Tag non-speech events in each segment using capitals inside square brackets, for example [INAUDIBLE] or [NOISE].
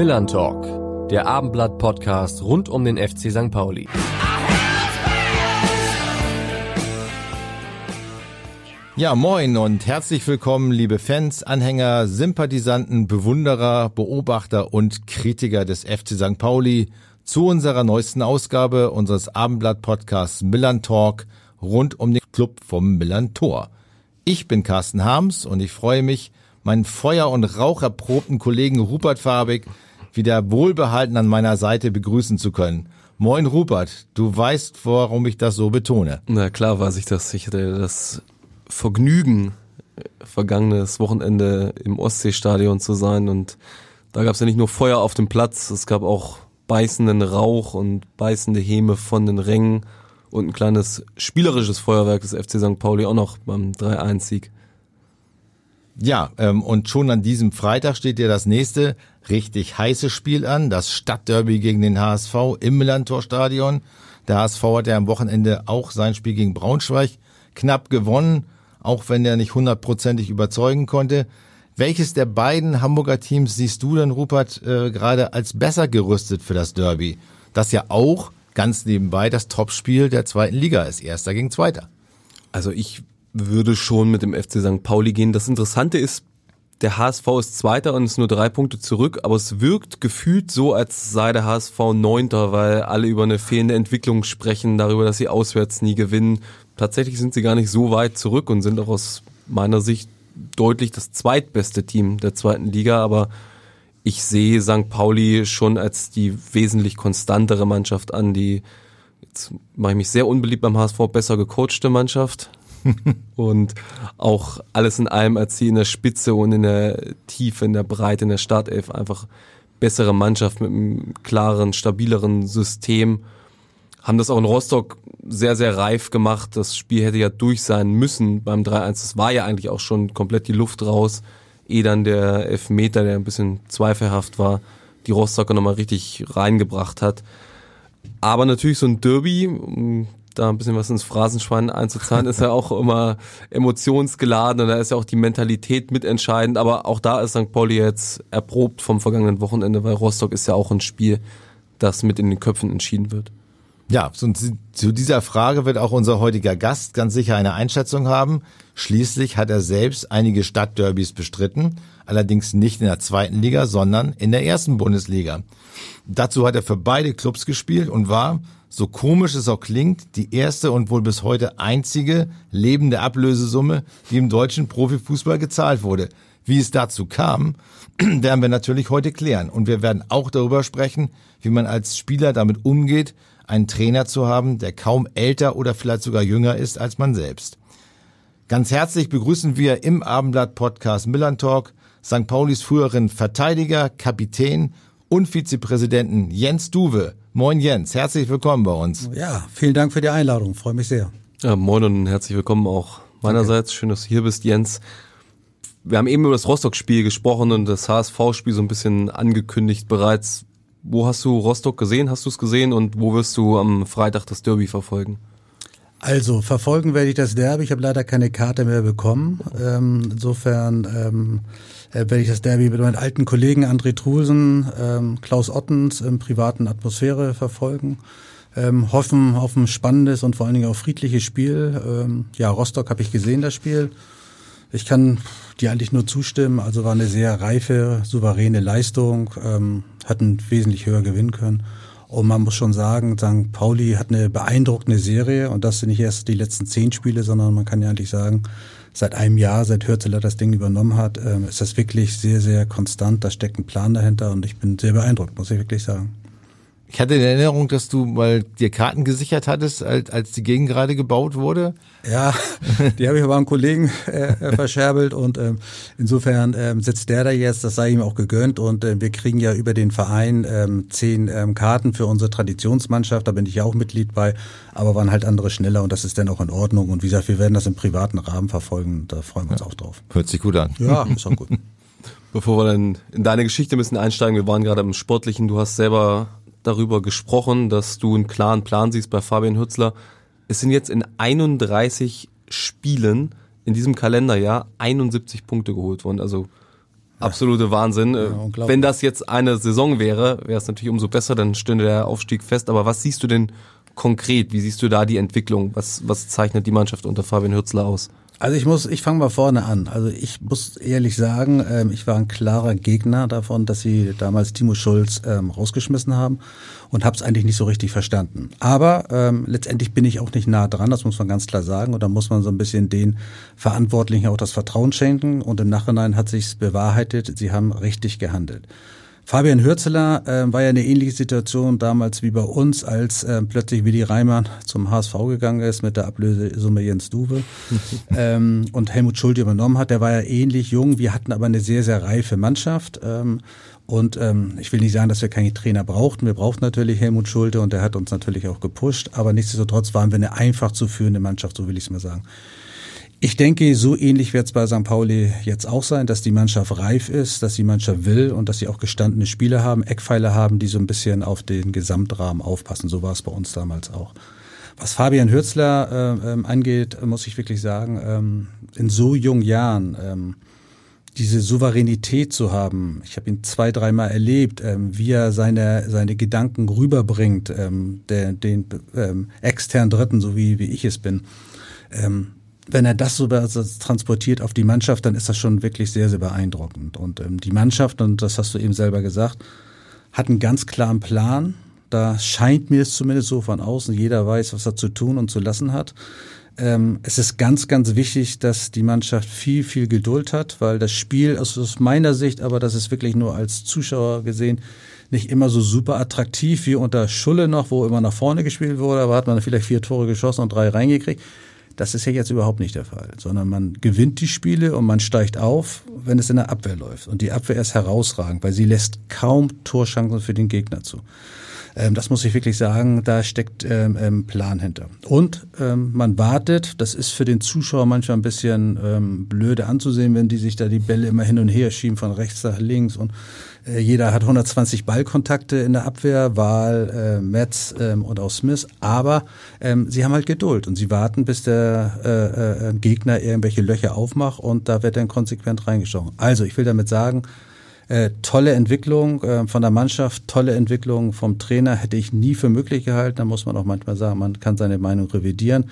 Millern Talk, der Abendblatt-Podcast rund um den FC St. Pauli. Ja, moin und herzlich willkommen, liebe Fans, Anhänger, Sympathisanten, Bewunderer, Beobachter und Kritiker des FC St. Pauli zu unserer neuesten Ausgabe unseres Abendblatt-Podcasts Millern Talk rund um den Club vom Millern Tor. Ich bin Carsten Harms und ich freue mich, meinen Feuer- und Raucherprobten Kollegen Rupert Fabig wieder wohlbehalten an meiner Seite begrüßen zu können. Moin Rupert, du weißt, warum ich das so betone. Na klar weiß ich das. Ich hatte das Vergnügen, vergangenes Wochenende im Ostseestadion zu sein und da gab es ja nicht nur Feuer auf dem Platz, es gab auch beißenden Rauch und beißende Häme von den Rängen und ein kleines spielerisches Feuerwerk des FC St. Pauli auch noch beim 3-1-Sieg. Ja, ähm, und schon an diesem Freitag steht ja das nächste richtig heiße Spiel an, das Stadtderby gegen den HSV im Millantor-Stadion. Der HSV hat ja am Wochenende auch sein Spiel gegen Braunschweig knapp gewonnen, auch wenn er nicht hundertprozentig überzeugen konnte. Welches der beiden Hamburger Teams siehst du denn, Rupert, äh, gerade als besser gerüstet für das Derby? Das ja auch ganz nebenbei das Topspiel der zweiten Liga ist, erster gegen zweiter. Also ich würde schon mit dem FC St. Pauli gehen. Das Interessante ist, der HSV ist Zweiter und ist nur drei Punkte zurück, aber es wirkt gefühlt so, als sei der HSV Neunter, weil alle über eine fehlende Entwicklung sprechen, darüber, dass sie auswärts nie gewinnen. Tatsächlich sind sie gar nicht so weit zurück und sind auch aus meiner Sicht deutlich das zweitbeste Team der zweiten Liga, aber ich sehe St. Pauli schon als die wesentlich konstantere Mannschaft an, die jetzt mache ich mich sehr unbeliebt beim HSV, besser gecoachte Mannschaft, [LAUGHS] und auch alles in allem als sie in der Spitze und in der Tiefe, in der Breite, in der Startelf einfach bessere Mannschaft mit einem klaren, stabileren System. Haben das auch in Rostock sehr, sehr reif gemacht. Das Spiel hätte ja durch sein müssen beim 3-1. Das war ja eigentlich auch schon komplett die Luft raus. Eh dann der Elfmeter, der ein bisschen zweifelhaft war, die Rostocker nochmal richtig reingebracht hat. Aber natürlich so ein Derby, da ein bisschen was ins Phrasenschwein einzuzahlen, ist ja auch immer emotionsgeladen und da ist ja auch die Mentalität mitentscheidend. Aber auch da ist St. Pauli jetzt erprobt vom vergangenen Wochenende, weil Rostock ist ja auch ein Spiel, das mit in den Köpfen entschieden wird. Ja, zu dieser Frage wird auch unser heutiger Gast ganz sicher eine Einschätzung haben. Schließlich hat er selbst einige Stadtderbys bestritten, allerdings nicht in der zweiten Liga, sondern in der ersten Bundesliga. Dazu hat er für beide Clubs gespielt und war, so komisch es auch klingt, die erste und wohl bis heute einzige lebende Ablösesumme, die im deutschen Profifußball gezahlt wurde. Wie es dazu kam, [CLEARS THROAT] werden wir natürlich heute klären. Und wir werden auch darüber sprechen, wie man als Spieler damit umgeht, einen Trainer zu haben, der kaum älter oder vielleicht sogar jünger ist als man selbst. Ganz herzlich begrüßen wir im Abendblatt Podcast Millern Talk St. Paulis früheren Verteidiger, Kapitän und Vizepräsidenten Jens Duwe. Moin Jens, herzlich willkommen bei uns. Ja, vielen Dank für die Einladung, freue mich sehr. Ja, moin und herzlich willkommen auch meinerseits. Schön, dass du hier bist, Jens. Wir haben eben über das Rostock-Spiel gesprochen und das HSV-Spiel so ein bisschen angekündigt bereits. Wo hast du Rostock gesehen? Hast du es gesehen und wo wirst du am Freitag das Derby verfolgen? Also verfolgen werde ich das Derby. Ich habe leider keine Karte mehr bekommen. Ähm, insofern ähm, äh, werde ich das Derby mit meinen alten Kollegen André Trulsen, ähm, Klaus Ottens im privaten Atmosphäre verfolgen. Ähm, hoffen auf ein spannendes und vor allen Dingen auch friedliches Spiel. Ähm, ja, Rostock habe ich gesehen, das Spiel. Ich kann dir eigentlich nur zustimmen. Also war eine sehr reife, souveräne Leistung, ähm, hatten wesentlich höher gewinnen können. Und man muss schon sagen, St. Pauli hat eine beeindruckende Serie und das sind nicht erst die letzten zehn Spiele, sondern man kann ja eigentlich sagen, seit einem Jahr, seit Hürzeler das Ding übernommen hat, ähm, ist das wirklich sehr, sehr konstant. Da steckt ein Plan dahinter und ich bin sehr beeindruckt, muss ich wirklich sagen. Ich hatte in Erinnerung, dass du mal dir Karten gesichert hattest, als, als die Gegend gerade gebaut wurde. Ja, die habe ich aber einem Kollegen äh, äh, verscherbelt und ähm, insofern ähm, sitzt der da jetzt, das sei ihm auch gegönnt und äh, wir kriegen ja über den Verein ähm, zehn ähm, Karten für unsere Traditionsmannschaft, da bin ich ja auch Mitglied bei, aber waren halt andere schneller und das ist dann auch in Ordnung und wie gesagt, wir werden das im privaten Rahmen verfolgen, da freuen wir uns ja. auch drauf. Hört sich gut an. Ja, ist auch gut. [LAUGHS] Bevor wir dann in deine Geschichte ein bisschen einsteigen, wir waren gerade im Sportlichen, du hast selber darüber gesprochen, dass du einen klaren Plan siehst bei Fabian Hützler. Es sind jetzt in 31 Spielen in diesem Kalenderjahr 71 Punkte geholt worden. Also absolute Wahnsinn. Äh, unglaublich. Wenn das jetzt eine Saison wäre, wäre es natürlich umso besser, dann stünde der Aufstieg fest. Aber was siehst du denn konkret? Wie siehst du da die Entwicklung? Was, was zeichnet die Mannschaft unter Fabian Hürzler aus? Also ich muss, ich fange mal vorne an. Also ich muss ehrlich sagen, ähm, ich war ein klarer Gegner davon, dass sie damals Timo Schulz ähm, rausgeschmissen haben und habe es eigentlich nicht so richtig verstanden. Aber ähm, letztendlich bin ich auch nicht nah dran, das muss man ganz klar sagen. Und da muss man so ein bisschen den Verantwortlichen auch das Vertrauen schenken. Und im Nachhinein hat sich's bewahrheitet, sie haben richtig gehandelt. Fabian Hürzeler äh, war ja eine ähnliche Situation damals wie bei uns, als äh, plötzlich Willi Reimann zum HSV gegangen ist mit der Ablösesumme Jens Duwe [LAUGHS] ähm, und Helmut Schulte übernommen hat. Der war ja ähnlich jung. Wir hatten aber eine sehr, sehr reife Mannschaft. Ähm, und ähm, ich will nicht sagen, dass wir keine Trainer brauchten. Wir brauchten natürlich Helmut Schulte und der hat uns natürlich auch gepusht. Aber nichtsdestotrotz waren wir eine einfach zu führende Mannschaft, so will ich es mal sagen. Ich denke, so ähnlich wird es bei St. Pauli jetzt auch sein, dass die Mannschaft reif ist, dass die Mannschaft will und dass sie auch gestandene Spieler haben, Eckpfeiler haben, die so ein bisschen auf den Gesamtrahmen aufpassen. So war es bei uns damals auch. Was Fabian Hürzler äh, ähm, angeht, muss ich wirklich sagen, ähm, in so jungen Jahren ähm, diese Souveränität zu haben. Ich habe ihn zwei, dreimal erlebt, ähm, wie er seine, seine Gedanken rüberbringt, ähm, der, den ähm, externen Dritten, so wie, wie ich es bin. Ähm, wenn er das so transportiert auf die Mannschaft, dann ist das schon wirklich sehr, sehr beeindruckend. Und ähm, die Mannschaft, und das hast du eben selber gesagt, hat einen ganz klaren Plan. Da scheint mir es zumindest so von außen, jeder weiß, was er zu tun und zu lassen hat. Ähm, es ist ganz, ganz wichtig, dass die Mannschaft viel, viel Geduld hat, weil das Spiel also aus meiner Sicht, aber das ist wirklich nur als Zuschauer gesehen, nicht immer so super attraktiv wie unter Schulle noch, wo immer nach vorne gespielt wurde, aber hat man vielleicht vier Tore geschossen und drei reingekriegt. Das ist ja jetzt überhaupt nicht der Fall, sondern man gewinnt die Spiele und man steigt auf, wenn es in der Abwehr läuft. Und die Abwehr ist herausragend, weil sie lässt kaum Torschancen für den Gegner zu. Ähm, das muss ich wirklich sagen, da steckt ähm, ähm, Plan hinter. Und ähm, man wartet, das ist für den Zuschauer manchmal ein bisschen ähm, blöde anzusehen, wenn die sich da die Bälle immer hin und her schieben von rechts nach links und äh, jeder hat 120 Ballkontakte in der Abwehr, Wahl, äh, Metz ähm, und auch Smith, aber ähm, sie haben halt Geduld und sie warten, bis der äh, äh, Gegner irgendwelche Löcher aufmacht und da wird dann konsequent reingestochen. Also ich will damit sagen, äh, tolle Entwicklung äh, von der Mannschaft, tolle Entwicklung vom Trainer hätte ich nie für möglich gehalten. Da muss man auch manchmal sagen, man kann seine Meinung revidieren.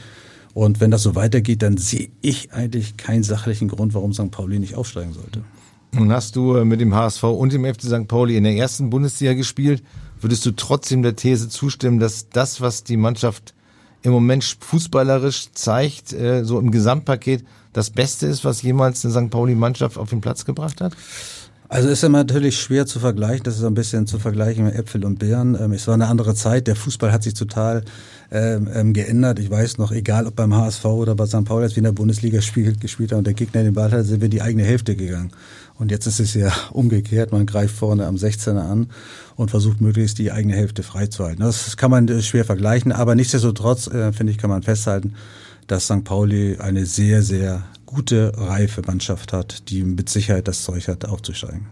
Und wenn das so weitergeht, dann sehe ich eigentlich keinen sachlichen Grund, warum St. Pauli nicht aufsteigen sollte. Nun hast du äh, mit dem HSV und dem FC St. Pauli in der ersten Bundesliga gespielt. Würdest du trotzdem der These zustimmen, dass das, was die Mannschaft im Moment fußballerisch zeigt, äh, so im Gesamtpaket, das Beste ist, was jemals eine St. Pauli-Mannschaft auf den Platz gebracht hat? Also ist immer natürlich schwer zu vergleichen. Das ist ein bisschen zu vergleichen mit Äpfel und Birnen. Ähm, es war eine andere Zeit. Der Fußball hat sich total ähm, ähm, geändert. Ich weiß noch, egal ob beim HSV oder bei St. Pauli, als wir in der Bundesliga spielt, gespielt haben und der Gegner den Ball hat, sind wir in die eigene Hälfte gegangen. Und jetzt ist es ja [LAUGHS] umgekehrt. Man greift vorne am 16er an und versucht möglichst die eigene Hälfte freizuhalten. Das kann man äh, schwer vergleichen. Aber nichtsdestotrotz, äh, finde ich, kann man festhalten, dass St. Pauli eine sehr, sehr gute, reife Mannschaft hat, die mit Sicherheit das Zeug hat, aufzusteigen.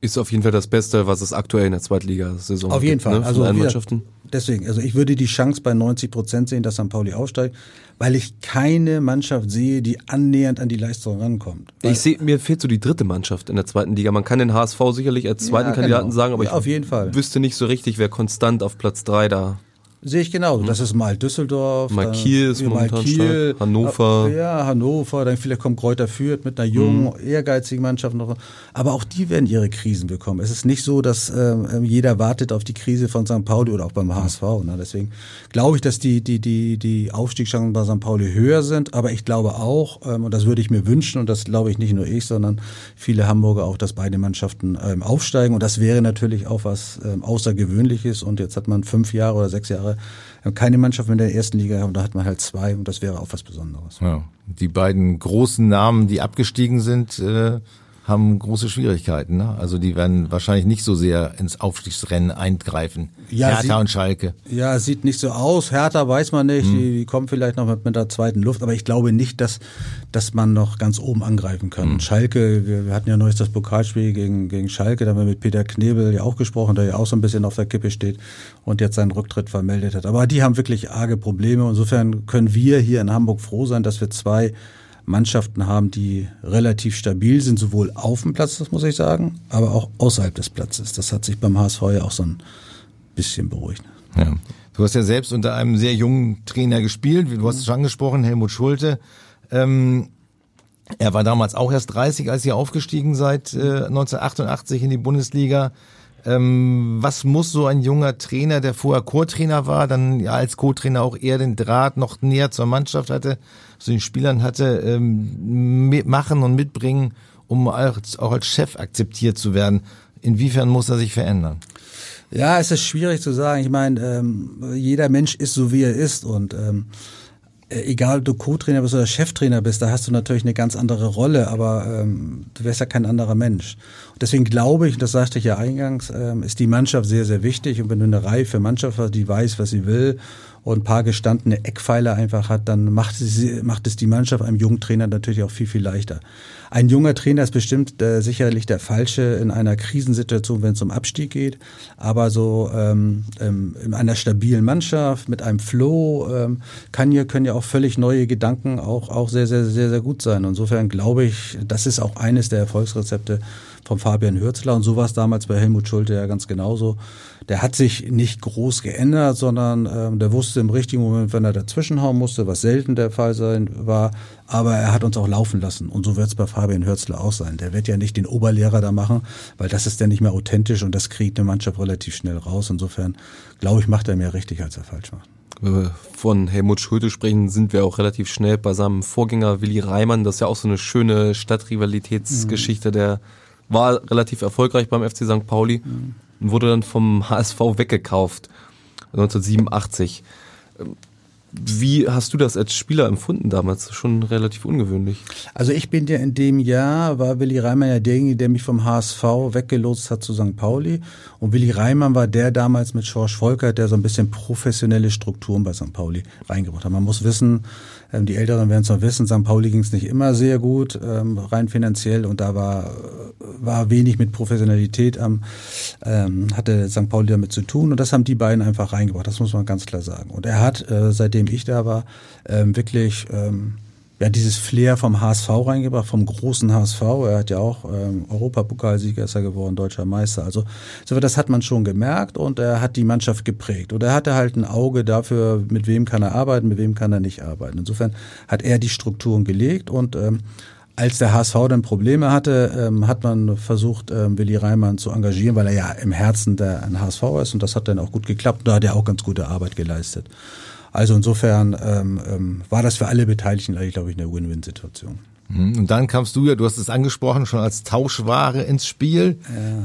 Ist auf jeden Fall das Beste, was es aktuell in der Zweitligasaison Auf jeden gibt, Fall. Ne, also Mannschaften. deswegen, also ich würde die Chance bei 90 Prozent sehen, dass St. Pauli aufsteigt, weil ich keine Mannschaft sehe, die annähernd an die Leistung rankommt. Weil, Ich sehe, mir fehlt so die dritte Mannschaft in der zweiten Liga. Man kann den HSV sicherlich als zweiten Ja, Kandidaten genau. sagen, aber Ja, ich Fall. wüsste nicht so richtig, wer konstant auf Platz drei da. Sehe ich genauso. Das ist mal Düsseldorf. Mal Kiel ist mal Kiel. Hannover. Ja, Hannover. Dann vielleicht kommt Kräuter Fürth mit einer jungen, Mhm. ehrgeizigen Mannschaft noch. Aber auch die werden ihre Krisen bekommen. Es ist nicht so, dass ähm, jeder wartet auf die Krise von St. Pauli oder auch beim HSV. Ne? Deswegen glaube ich, dass die, die, die, die Aufstiegschancen bei St. Pauli höher sind. Aber ich glaube auch, ähm, und das würde ich mir wünschen, und das glaube ich nicht nur ich, sondern viele Hamburger auch, dass beide Mannschaften ähm, aufsteigen. Und das wäre natürlich auch was ähm, Außergewöhnliches. Und jetzt hat man fünf Jahre oder sechs Jahre äh, keine Mannschaft in der ersten Liga und da hat man halt zwei und das wäre auch was Besonderes. Ja. Die beiden großen Namen, die abgestiegen sind, äh, haben große Schwierigkeiten. Ne? Also die werden wahrscheinlich nicht so sehr ins Aufstiegsrennen eingreifen. Ja, Hertha sie- und Schalke. Ja, es sieht nicht so aus. Hertha weiß man nicht. Die, die kommen vielleicht noch mit, mit der zweiten Luft, aber ich glaube nicht, dass, dass man noch ganz oben angreifen kann. Schalke, wir, wir hatten ja neulich das Pokalspiel gegen, gegen Schalke, da haben wir mit Peter Knebel ja auch gesprochen, der ja auch so ein bisschen auf der Kippe steht und jetzt seinen Rücktritt vermeldet hat. Aber die haben wirklich arge Probleme. Insofern können wir hier in Hamburg froh sein, dass wir zwei Mannschaften haben, die relativ stabil sind, sowohl auf dem Platz, das muss ich sagen, aber auch außerhalb des Platzes. Das hat sich beim HSV ja auch so ein bisschen beruhigt. Ja. Du hast ja selbst unter einem sehr jungen Trainer gespielt, du hast es schon angesprochen, Helmut Schulte. Ähm, er war damals auch erst 30, als ihr aufgestiegen seid, äh, 1988 in die Bundesliga. Ähm, was muss so ein junger Trainer, der vorher Co-Trainer war, dann ja als Co-Trainer auch eher den Draht noch näher zur Mannschaft hatte, zu den Spielern hatte, ähm, machen und mitbringen, um auch als Chef akzeptiert zu werden? Inwiefern muss er sich verändern? Ja, es ist schwierig zu sagen. Ich meine, ähm, jeder Mensch ist so, wie er ist und ähm, äh, egal ob du Co-Trainer bist oder Cheftrainer bist, da hast du natürlich eine ganz andere Rolle, aber ähm, du wärst ja kein anderer Mensch. Und deswegen glaube ich, das sagte ich ja eingangs, ähm, ist die Mannschaft sehr, sehr wichtig. Und wenn du eine reife Mannschaft hast, die weiß, was sie will und ein paar gestandene Eckpfeiler einfach hat, dann macht es, macht es die Mannschaft einem jungen Trainer natürlich auch viel, viel leichter. Ein junger Trainer ist bestimmt äh, sicherlich der falsche in einer Krisensituation, wenn es um Abstieg geht. Aber so ähm, ähm, in einer stabilen Mannschaft mit einem Flow ähm, kann hier können ja auch völlig neue Gedanken auch auch sehr sehr sehr sehr gut sein. Insofern glaube ich, das ist auch eines der Erfolgsrezepte vom Fabian Hürzler und so war es damals bei Helmut Schulte ja ganz genauso der hat sich nicht groß geändert, sondern ähm, der wusste im richtigen Moment, wenn er dazwischenhauen musste, was selten der Fall sein war, aber er hat uns auch laufen lassen. Und so wird es bei Fabian Hürzler auch sein. Der wird ja nicht den Oberlehrer da machen, weil das ist dann nicht mehr authentisch und das kriegt eine Mannschaft relativ schnell raus. Insofern, glaube ich, macht er mehr richtig, als er falsch macht. Wenn wir von Helmut Schulte sprechen, sind wir auch relativ schnell bei seinem Vorgänger Willi Reimann. Das ist ja auch so eine schöne Stadtrivalitätsgeschichte. Mhm. Der war relativ erfolgreich beim FC St. Pauli. Mhm und wurde dann vom [LAUGHS] HSV weggekauft 1987. Wie hast du das als Spieler empfunden damals? Schon relativ ungewöhnlich. Also ich bin ja in dem Jahr, war Willi Reimann ja derjenige, der mich vom HSV weggelotst hat zu St. Pauli. Und Willi Reimann war der damals mit Schorsch Volkert, der so ein bisschen professionelle Strukturen bei St. Pauli reingebracht hat. Man muss wissen, ähm, die Älteren werden es noch wissen, St. Pauli ging es nicht immer sehr gut, ähm, rein finanziell. Und da war, war wenig mit Professionalität am, ähm, hatte St. Pauli damit zu tun. Und das haben die beiden einfach reingebracht. Das muss man ganz klar sagen. Und er hat, äh, seitdem ich da war, ähm, wirklich ähm, ja, dieses Flair vom HSV reingebracht, vom großen HSV. Er hat ja auch ähm, Europapokalsieger ist er geworden, deutscher Meister. Also so das hat man schon gemerkt und er hat die Mannschaft geprägt. Und er hatte halt ein Auge dafür, mit wem kann er arbeiten, mit wem kann er nicht arbeiten. Insofern hat er die Strukturen gelegt und ähm, als der HSV dann Probleme hatte, ähm, hat man versucht, ähm, Willi Reimann zu engagieren, weil er ja im Herzen der ein HSV ist und das hat dann auch gut geklappt. Da hat er auch ganz gute Arbeit geleistet. Also insofern ähm, ähm, war das für alle Beteiligten eigentlich, glaube ich, eine Win-Win-Situation. Mhm. Und dann kamst du ja, du hast es angesprochen, schon als Tauschware ins Spiel.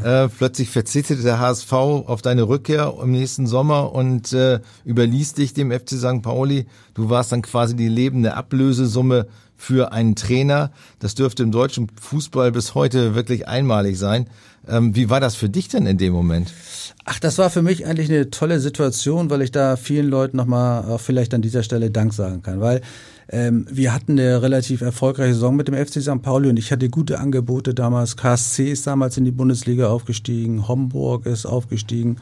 Ja. Äh, plötzlich verzichtete der HSV auf deine Rückkehr im nächsten Sommer und äh, überließ dich dem FC St. Pauli. Du warst dann quasi die lebende Ablösesumme für einen Trainer. Das dürfte im deutschen Fußball bis heute wirklich einmalig sein. Ähm, wie war das für dich denn in dem Moment? Ach, das war für mich eigentlich eine tolle Situation, weil ich da vielen Leuten nochmal auch vielleicht an dieser Stelle Dank sagen kann, weil ähm, wir hatten eine relativ erfolgreiche Saison mit dem FC St. Pauli und ich hatte gute Angebote damals. KSC ist damals in die Bundesliga aufgestiegen, Homburg ist aufgestiegen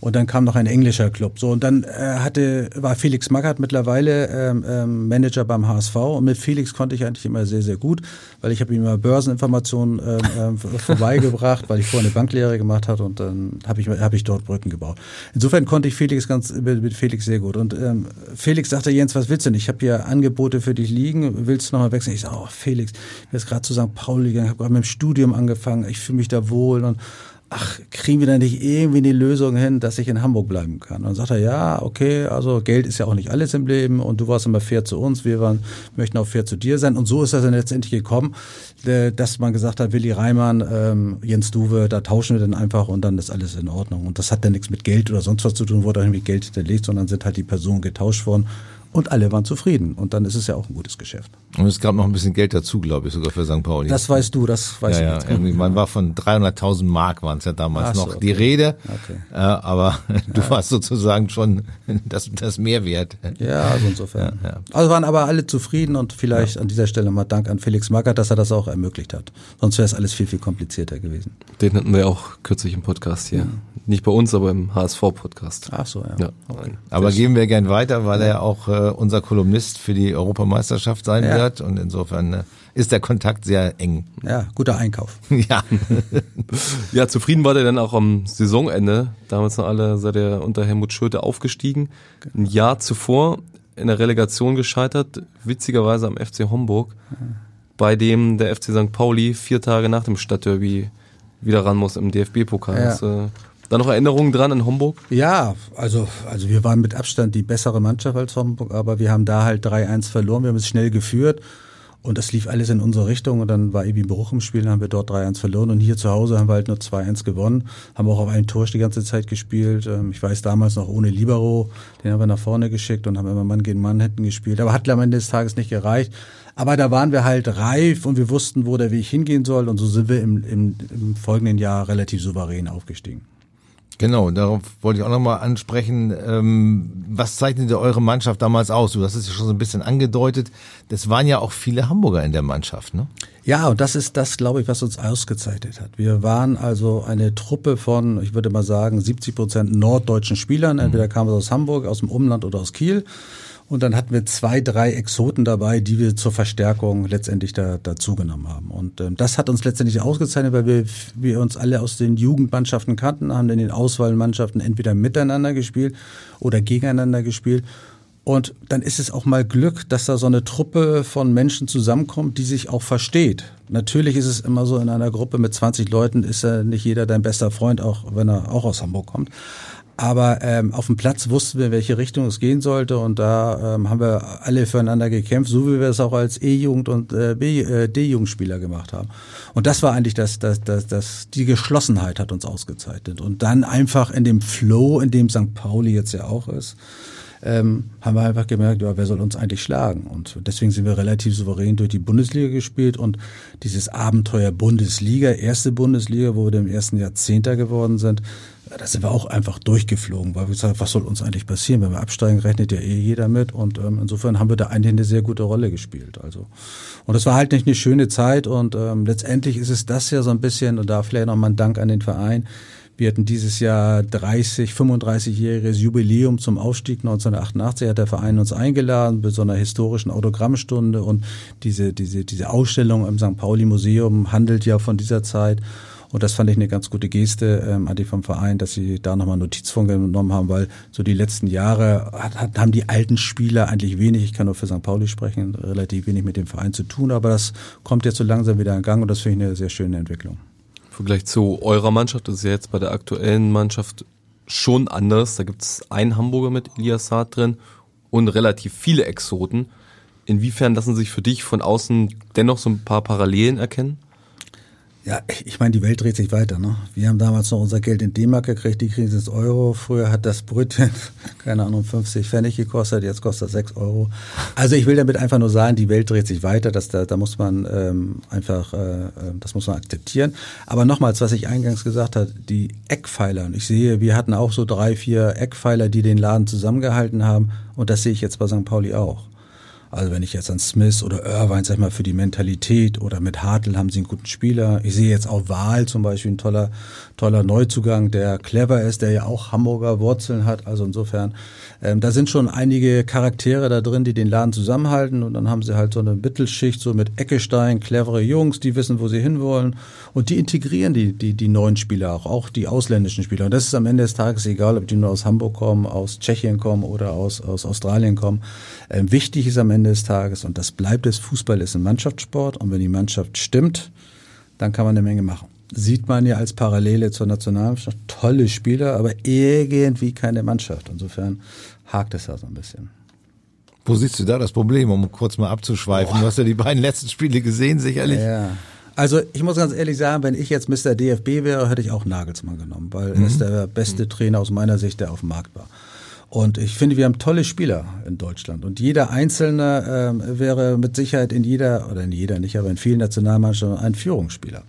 und dann kam noch ein englischer Club. So und dann äh, hatte war Felix Magath mittlerweile ähm, ähm, Manager beim HSV und mit Felix konnte ich eigentlich immer sehr sehr gut, weil ich habe ihm immer Börseninformationen ähm, äh, [LAUGHS] vorbeigebracht, weil ich vorher eine Banklehre gemacht hatte und dann habe ich habe ich dort Brücken gebaut. Insofern konnte ich Felix ganz mit Felix sehr gut und ähm, Felix sagte Jens, was willst du denn? Ich habe hier Angebote für dich liegen, willst du nochmal wechseln? Ich sage, oh Felix, ich bin jetzt gerade zu St. Pauli gegangen, habe gerade mit dem Studium angefangen, ich fühle mich da wohl und ach, kriegen wir da nicht irgendwie eine Lösung hin, dass ich in Hamburg bleiben kann? Und dann sagt er, ja, okay, also Geld ist ja auch nicht alles im Leben und du warst immer fair zu uns, wir waren, möchten auch fair zu dir sein. Und so ist das dann letztendlich gekommen, äh, dass man gesagt hat, Willi Reimann, ähm, Jens Duwe, da tauschen wir dann einfach und dann ist alles in Ordnung. Und das hat dann nichts mit Geld oder sonst was zu tun, wurde auch nicht mit Geld hinterlegt, sondern sind halt die Personen getauscht worden und alle waren zufrieden. Und dann ist es ja auch ein gutes Geschäft. Und es gab noch ein bisschen Geld dazu, glaube ich, sogar für St. Pauli. Das weißt du, das weiß ja, ich ja, nicht. Man war von 300.000 Mark waren es ja damals so, noch okay. die Rede. Okay. Äh, aber [LAUGHS] du ja. warst sozusagen schon [LAUGHS] das, das Mehrwert. Ja, also insofern. Ja, ja. Also waren aber alle zufrieden und vielleicht an dieser Stelle mal Dank an Felix Magath, dass er das auch ermöglicht hat. Sonst wäre es alles viel, viel komplizierter gewesen. Den hatten wir auch kürzlich im Podcast hier. Nicht bei uns, aber im HSV-Podcast. Ach so, ja. Okay. Aber geben wir gern weiter, weil er auch äh, äh, unser Kolumnist für die Europameisterschaft sein Ja. wird. Und insofern äh, ist der Kontakt sehr eng. Ja, guter Einkauf. [LAUGHS] ja. Ja, zufrieden war der dann auch am Saisonende. Damals noch alle, seid ihr unter Helmut Schulte aufgestiegen. Ein Jahr zuvor in der Relegation gescheitert, witzigerweise am FC Homburg, bei dem der FC St. Pauli vier Tage nach dem Stadtderby wieder ran muss im DFB-Pokal. Ja. Hast du da noch Erinnerungen dran in Homburg? Ja, also, also wir waren mit Abstand die bessere Mannschaft als Homburg, aber wir haben da halt 3-1 verloren, wir haben es schnell geführt und das lief alles in unsere Richtung und dann war ein Bruch im Spiel, dann haben wir dort 3-1 verloren und hier zu Hause haben wir halt nur 2-1 gewonnen, haben auch auf einen Tor die ganze Zeit gespielt. Ähm, Ich weiß damals noch ohne Libero, den haben wir nach vorne geschickt und haben immer Mann gegen Mann hinten gespielt, aber hat am Ende des Tages nicht gereicht. Aber da waren wir halt reif und wir wussten, wo der Weg hingehen soll und so sind wir im, im, im folgenden Jahr relativ souverän aufgestiegen. Genau, darauf wollte ich auch nochmal ansprechen. Ähm, was zeichnete eure Mannschaft damals aus? Du hast es ja schon so ein bisschen angedeutet. Das waren ja auch viele Hamburger in der Mannschaft, ne? Ja, und das ist das, glaube ich, was uns ausgezeichnet hat. Wir waren also eine Truppe von, ich würde mal sagen, 70 Prozent norddeutschen Spielern. Entweder kamen sie aus Hamburg, aus dem Umland oder aus Kiel. Und dann hatten wir zwei, drei Exoten dabei, die wir zur Verstärkung letztendlich da, dazugenommen haben. Und ähm, das hat uns letztendlich ausgezeichnet, weil wir, wir uns alle aus den Jugendmannschaften kannten, haben in den Auswahlmannschaften entweder miteinander gespielt oder gegeneinander gespielt. Und dann ist es auch mal Glück, dass da so eine Truppe von Menschen zusammenkommt, die sich auch versteht. Natürlich ist es immer so, in einer Gruppe mit 20 Leuten ist ja nicht jeder dein bester Freund, auch wenn er auch aus Hamburg kommt. Aber ähm, auf dem Platz wussten wir, in welche Richtung es gehen sollte und da ähm, haben wir alle füreinander gekämpft, so wie wir es auch als E-Jugend und äh, äh, D-Jugendspieler gemacht haben. Und das war eigentlich das, das, das, das, die Geschlossenheit hat uns ausgezeichnet. Und dann einfach in dem Flow, in dem St. Pauli jetzt ja auch ist, ähm, haben wir einfach gemerkt, ja, wer soll uns eigentlich schlagen? Und deswegen sind wir relativ souverän durch die Bundesliga gespielt und dieses Abenteuer Bundesliga, erste Bundesliga, wo wir im ersten Jahr Zehnter geworden sind, da sind wir auch einfach durchgeflogen, weil wir gesagt haben, was soll uns eigentlich passieren? Wenn wir absteigen, rechnet ja eh jeder mit und ähm, insofern haben wir da eigentlich eine sehr gute Rolle gespielt. Also und es war halt nicht eine schöne Zeit und ähm, letztendlich ist es das ja so ein bisschen und da vielleicht nochmal ein Dank an den Verein. Wir hatten dieses Jahr 30, 35-jähriges Jubiläum zum Aufstieg 1988. Hat der Verein uns eingeladen bei so einer historischen Autogrammstunde und diese, diese, diese Ausstellung im St. Pauli Museum handelt ja von dieser Zeit. Und das fand ich eine ganz gute Geste ähm, an die vom Verein, dass sie da nochmal Notiz von genommen haben, weil so die letzten Jahre hat, hat, haben die alten Spieler eigentlich wenig, ich kann nur für St. Pauli sprechen, relativ wenig mit dem Verein zu tun, aber das kommt jetzt so langsam wieder in Gang und das finde ich eine sehr schöne Entwicklung. Im Vergleich zu eurer Mannschaft, ist ja jetzt bei der aktuellen Mannschaft schon anders. Da gibt es einen Hamburger mit Elias Saad drin und relativ viele Exoten. Inwiefern lassen sich für dich von außen dennoch so ein paar Parallelen erkennen? Ja, ich meine, die Welt dreht sich weiter. Ne? Wir haben damals noch unser Geld in D-Mark gekriegt, die kriegen jetzt Euro. Früher hat das Brötchen, [LAUGHS] keine Ahnung, 50 Pfennig gekostet, jetzt kostet es 6 Euro. Also ich will damit einfach nur sagen, die Welt dreht sich weiter. Das, da, da muss man ähm, einfach, äh, das muss man akzeptieren. Aber nochmals, was ich eingangs gesagt habe, die Eckpfeiler. Und ich sehe, wir hatten auch so drei, vier Eckpfeiler, die den Laden zusammengehalten haben. Und das sehe ich jetzt bei St. Pauli auch. Also wenn ich jetzt an Smith oder Irvine, sag ich mal, für die Mentalität oder mit Hartl haben sie einen guten Spieler. Ich sehe jetzt auch Wahl zum Beispiel ein toller, toller Neuzugang, der clever ist, der ja auch Hamburger Wurzeln hat. Also insofern, ähm, da sind schon einige Charaktere da drin, die den Laden zusammenhalten und dann haben sie halt so eine Mittelschicht, so mit Eckestein, clevere Jungs, die wissen, wo sie hinwollen und die integrieren die, die, die neuen Spieler auch, auch die ausländischen Spieler. Und das ist am Ende des Tages egal, ob die nur aus Hamburg kommen, aus Tschechien kommen oder aus, aus Australien kommen. Ähm, wichtig ist am Ende des Tages, und das bleibt es, Fußball ist ein Mannschaftssport und wenn die Mannschaft stimmt, dann kann man eine Menge machen. Sieht man ja als Parallele zur Nationalmannschaft, tolle Spieler, aber irgendwie keine Mannschaft. Insofern hakt es da so ein bisschen. Wo siehst du da das Problem, um kurz mal abzuschweifen? Du hast ja die beiden letzten Spiele gesehen, sicherlich. Ja. Also ich muss ganz ehrlich sagen, wenn ich jetzt Mr. DFB wäre, hätte ich auch Nagelsmann genommen, weil er ist der beste Trainer aus meiner Sicht, der auf dem Markt war. Und ich finde, wir haben tolle Spieler in Deutschland. Und jeder Einzelne ähm, wäre mit Sicherheit in jeder, oder in jeder nicht, aber in vielen Nationalmannschaften ein Führungsspieler.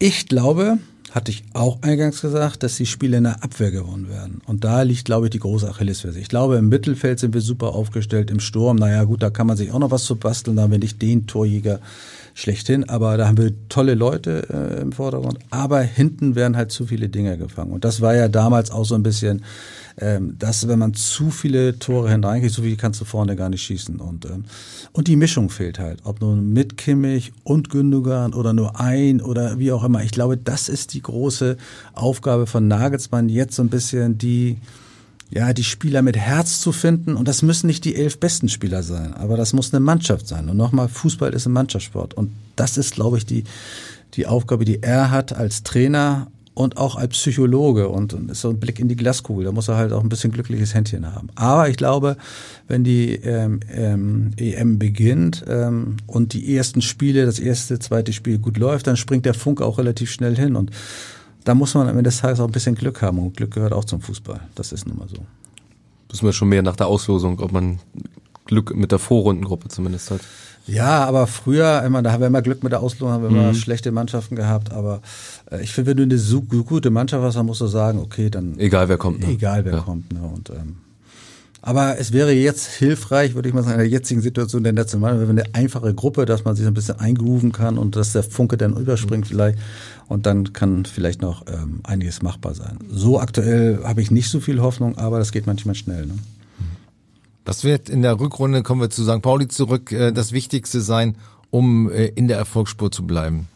Ich glaube, hatte ich auch eingangs gesagt, dass die Spiele in der Abwehr gewonnen werden. Und da liegt, glaube ich, die große Achillesferse. Ich glaube, im Mittelfeld sind wir super aufgestellt, im Sturm, naja gut, da kann man sich auch noch was zu basteln, da wir nicht den Torjäger schlechthin, aber da haben wir tolle Leute äh, im Vordergrund, aber hinten werden halt zu viele Dinger gefangen. Und das war ja damals auch so ein bisschen, ähm, dass wenn man zu viele Tore hineinkriegt, so viel kannst du vorne gar nicht schießen. Und, ähm, und die Mischung fehlt halt, ob nun mit Kimmich und Gündogan oder nur ein oder wie auch immer. Ich glaube, das ist die große Aufgabe von Nagelsmann, jetzt so ein bisschen die ja, die Spieler mit Herz zu finden. Und das müssen nicht die elf besten Spieler sein, aber das muss eine Mannschaft sein. Und nochmal, Fußball ist ein Mannschaftssport. Und das ist, glaube ich, die, die Aufgabe, die er hat als Trainer und auch als Psychologe und, und ist so ein Blick in die Glaskugel. Da muss er halt auch ein bisschen glückliches Händchen haben. Aber ich glaube, wenn die ähm, ähm, EM beginnt ähm, und die ersten Spiele, das erste, zweite Spiel gut läuft, dann springt der Funk auch relativ schnell hin und da muss man am Ende des Tages auch ein bisschen Glück haben und Glück gehört auch zum Fußball. Das ist nun mal so. Wissen wir schon mehr nach der Auslosung, ob man Glück mit der Vorrundengruppe zumindest hat. Ja, aber früher, immer, da haben wir immer Glück mit der Auslosung, haben wir immer mhm. schlechte Mannschaften gehabt. Aber äh, ich finde, wenn du eine so gute Mannschaft hast, dann musst du sagen, okay, dann. Egal wer kommt. Ne? Egal wer ja. kommt. Ne? Und ähm, aber es wäre jetzt hilfreich, würde ich mal sagen, in der jetzigen Situation der Nationalmannschaft, wenn eine einfache Gruppe, dass man sich ein bisschen eingrooven kann und dass der Funke dann überspringt vielleicht. Und dann kann vielleicht noch ähm, einiges machbar sein. So aktuell habe ich nicht so viel Hoffnung, aber das geht manchmal schnell. Ne? Was wird in der Rückrunde, kommen wir zu St. Pauli zurück, äh, das Wichtigste sein, um äh, in der Erfolgsspur zu bleiben?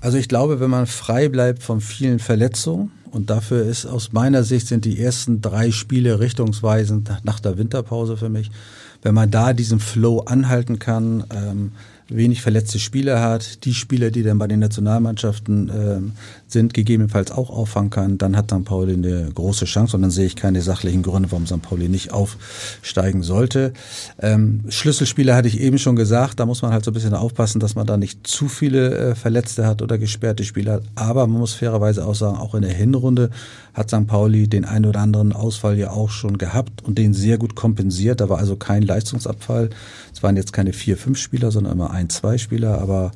Also ich glaube, wenn man frei bleibt von vielen Verletzungen, und dafür ist aus meiner Sicht sind die ersten drei Spiele richtungsweisend nach der Winterpause für mich. Wenn man da diesen Flow anhalten kann, ähm, wenig verletzte Spieler hat, die Spieler, die dann bei den Nationalmannschaften ähm, sind, gegebenenfalls auch auffangen kann, dann hat St. Pauli eine große Chance und dann sehe ich keine sachlichen Gründe, warum St. Pauli nicht aufsteigen sollte. Ähm, Schlüsselspieler hatte ich eben schon gesagt, da muss man halt so ein bisschen aufpassen, dass man da nicht zu viele äh, Verletzte hat oder gesperrte Spieler hat. Aber man muss fairerweise auch sagen, auch in der Hinrunde hat St. Pauli den einen oder anderen Ausfall ja auch schon gehabt und den sehr gut kompensiert. Da war also kein Leistungsabfall. Es waren jetzt keine vier, fünf Spieler, sondern immer ein, zwei Spieler. Aber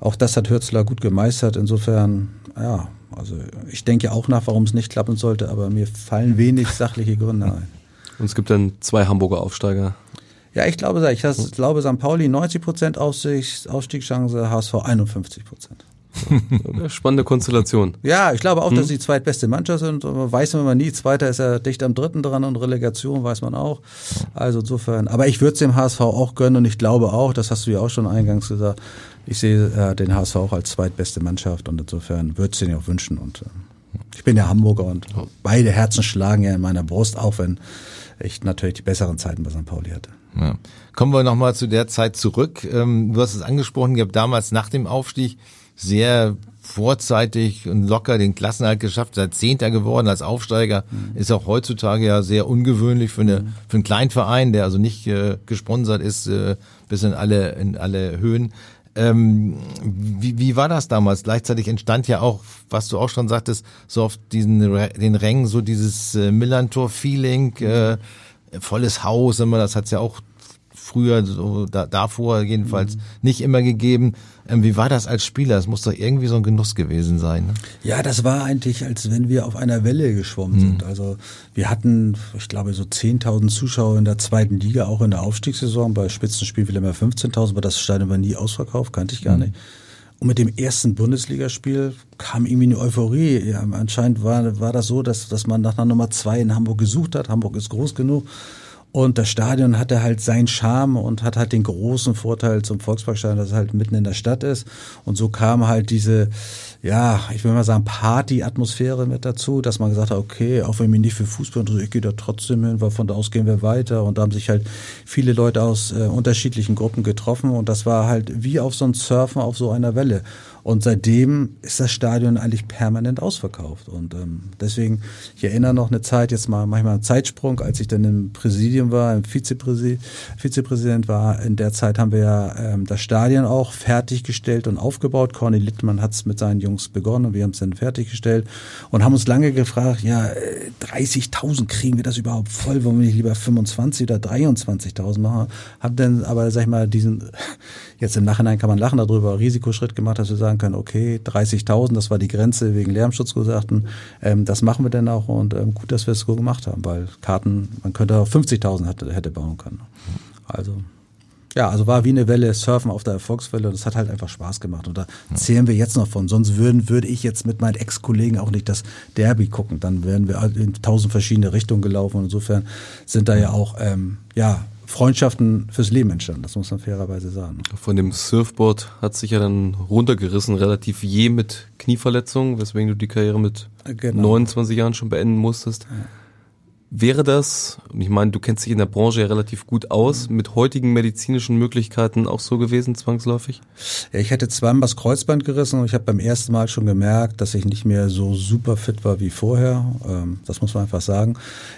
auch das hat Hürzler gut gemeistert. Insofern, ja, also ich denke auch nach, warum es nicht klappen sollte, aber mir fallen wenig sachliche Gründe ein. Und es gibt dann zwei Hamburger Aufsteiger. Ja, ich glaube, ich glaube, St. Pauli 90 Prozent Aufstiegschance, HSV 51 Prozent. Spannende Konstellation. Ja, ich glaube auch, dass hm. sie die zweitbeste Mannschaft sind. Weiß man nie. Zweiter ist ja dicht am dritten dran und Relegation weiß man auch. Also insofern. Aber ich würde es dem HSV auch gönnen und ich glaube auch, das hast du ja auch schon eingangs gesagt, ich sehe äh, den HSV auch als zweitbeste Mannschaft und insofern würde es den ja auch wünschen. Und äh, ich bin ja Hamburger und beide Herzen schlagen ja in meiner Brust, auch wenn ich natürlich die besseren Zeiten bei St. Pauli hatte. Ja. Kommen wir nochmal zu der Zeit zurück. Ähm, du hast es angesprochen, ihr habt damals nach dem Aufstieg sehr vorzeitig und locker den Klassenhalt geschafft, seid Zehnter geworden als Aufsteiger, mhm. ist auch heutzutage ja sehr ungewöhnlich für, eine, mhm. für einen kleinen Verein, der also nicht äh, gesponsert ist äh, bis in alle, in alle Höhen. Ähm, wie, wie war das damals? Gleichzeitig entstand ja auch, was du auch schon sagtest, so auf diesen den Rängen so dieses äh, Millantor-Feeling, äh, volles Haus, immer das hat's ja auch früher, so da, davor jedenfalls mhm. nicht immer gegeben. Ähm, wie war das als Spieler? Das muss doch irgendwie so ein Genuss gewesen sein. Ne? Ja, das war eigentlich, als wenn wir auf einer Welle geschwommen mhm. sind. Also wir hatten, ich glaube, so 10.000 Zuschauer in der zweiten Liga, auch in der Aufstiegssaison. Bei Spitzenspielen vielleicht mal 15.000, aber das Stadion war nie ausverkauft, kannte ich gar mhm. nicht. Und mit dem ersten Bundesligaspiel kam irgendwie eine Euphorie. Ja, anscheinend war, war das so, dass, dass man nach einer Nummer zwei in Hamburg gesucht hat. Hamburg ist groß genug. Und das Stadion hatte halt seinen Charme und hat halt den großen Vorteil zum Volksparkstadion, dass es halt mitten in der Stadt ist. Und so kam halt diese, ja, ich will mal sagen, Party-Atmosphäre mit dazu, dass man gesagt hat, okay, auch wenn mich nicht für Fußball interessiert, ich gehe da trotzdem hin, weil von da aus gehen wir weiter. Und da haben sich halt viele Leute aus äh, unterschiedlichen Gruppen getroffen. Und das war halt wie auf so ein Surfen auf so einer Welle. Und seitdem ist das Stadion eigentlich permanent ausverkauft. Und ähm, deswegen, ich erinnere noch eine Zeit, jetzt mal manchmal einen Zeitsprung, als ich dann im Präsidium war, im Vizepräsident, Vizepräsident war. In der Zeit haben wir ja ähm, das Stadion auch fertiggestellt und aufgebaut. Corny Littmann hat es mit seinen Jungs begonnen und wir haben es dann fertiggestellt und haben uns lange gefragt, ja, 30.000 kriegen wir das überhaupt voll? Wollen wir nicht lieber 25 oder 23.000 machen? Haben dann aber, sag ich mal, diesen Jetzt im Nachhinein kann man lachen darüber, Risikoschritt gemacht, dass wir sagen können, okay, 30.000, das war die Grenze wegen Lärmschutzgutachten, ähm, das machen wir dann auch und ähm, gut, dass wir es so gemacht haben, weil Karten, man könnte auch 50.000 hätte, hätte bauen können. Also ja, also war wie eine Welle Surfen auf der Erfolgswelle und es hat halt einfach Spaß gemacht. Und da zählen wir jetzt noch von. Sonst würden, würde ich jetzt mit meinen Ex-Kollegen auch nicht das Derby gucken. Dann wären wir in tausend verschiedene Richtungen gelaufen. Und insofern sind da ja auch, ähm, ja, Freundschaften fürs Leben entstanden. Das muss man fairerweise sagen. Von dem Surfboard hat sich ja dann runtergerissen, relativ je mit Knieverletzungen, weswegen du die Karriere mit genau. 29 Jahren schon beenden musstest. Ja. Wäre das, und ich meine, du kennst dich in der Branche ja relativ gut aus, mit heutigen medizinischen Möglichkeiten auch so gewesen, zwangsläufig? Ja, ich hatte zweimal das Kreuzband gerissen und ich habe beim ersten Mal schon gemerkt, dass ich nicht mehr so super fit war wie vorher. Ähm, das muss man einfach sagen.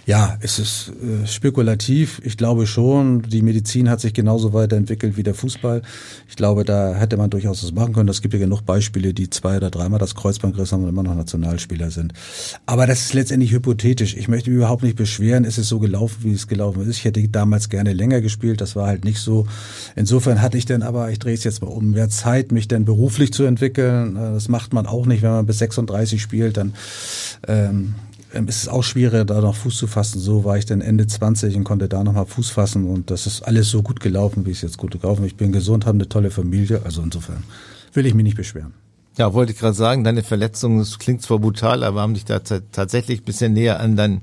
Ja, es ist äh, spekulativ. Ich glaube schon, die Medizin hat sich genauso weiterentwickelt wie der Fußball. Ich glaube, da hätte man durchaus was machen können. Es gibt ja genug Beispiele, die zwei oder dreimal das Kreuzband gerissen haben und immer noch Nationalspieler sind. Aber das ist letztendlich hypothetisch. Ich möchte überhaupt nicht beschweren, ist es so gelaufen, wie es gelaufen ist. Ich hätte damals gerne länger gespielt, das war halt nicht so. Insofern hatte ich dann aber, ich drehe es jetzt mal um, mehr Zeit, mich dann beruflich zu entwickeln. Äh, das macht man auch nicht, wenn man bis 36 spielt, dann ähm, ähm, ist es auch schwieriger, da noch Fuß zu fassen. So war ich dann Ende 20 und konnte da nochmal Fuß fassen und das ist alles so gut gelaufen, wie es jetzt gut gelaufen ist. Ich bin gesund, habe eine tolle Familie, also insofern will ich mich nicht beschweren. Ja, wollte ich gerade sagen, deine Verletzung, das klingt zwar brutal, aber haben dich da tatsächlich ein bisschen näher an dein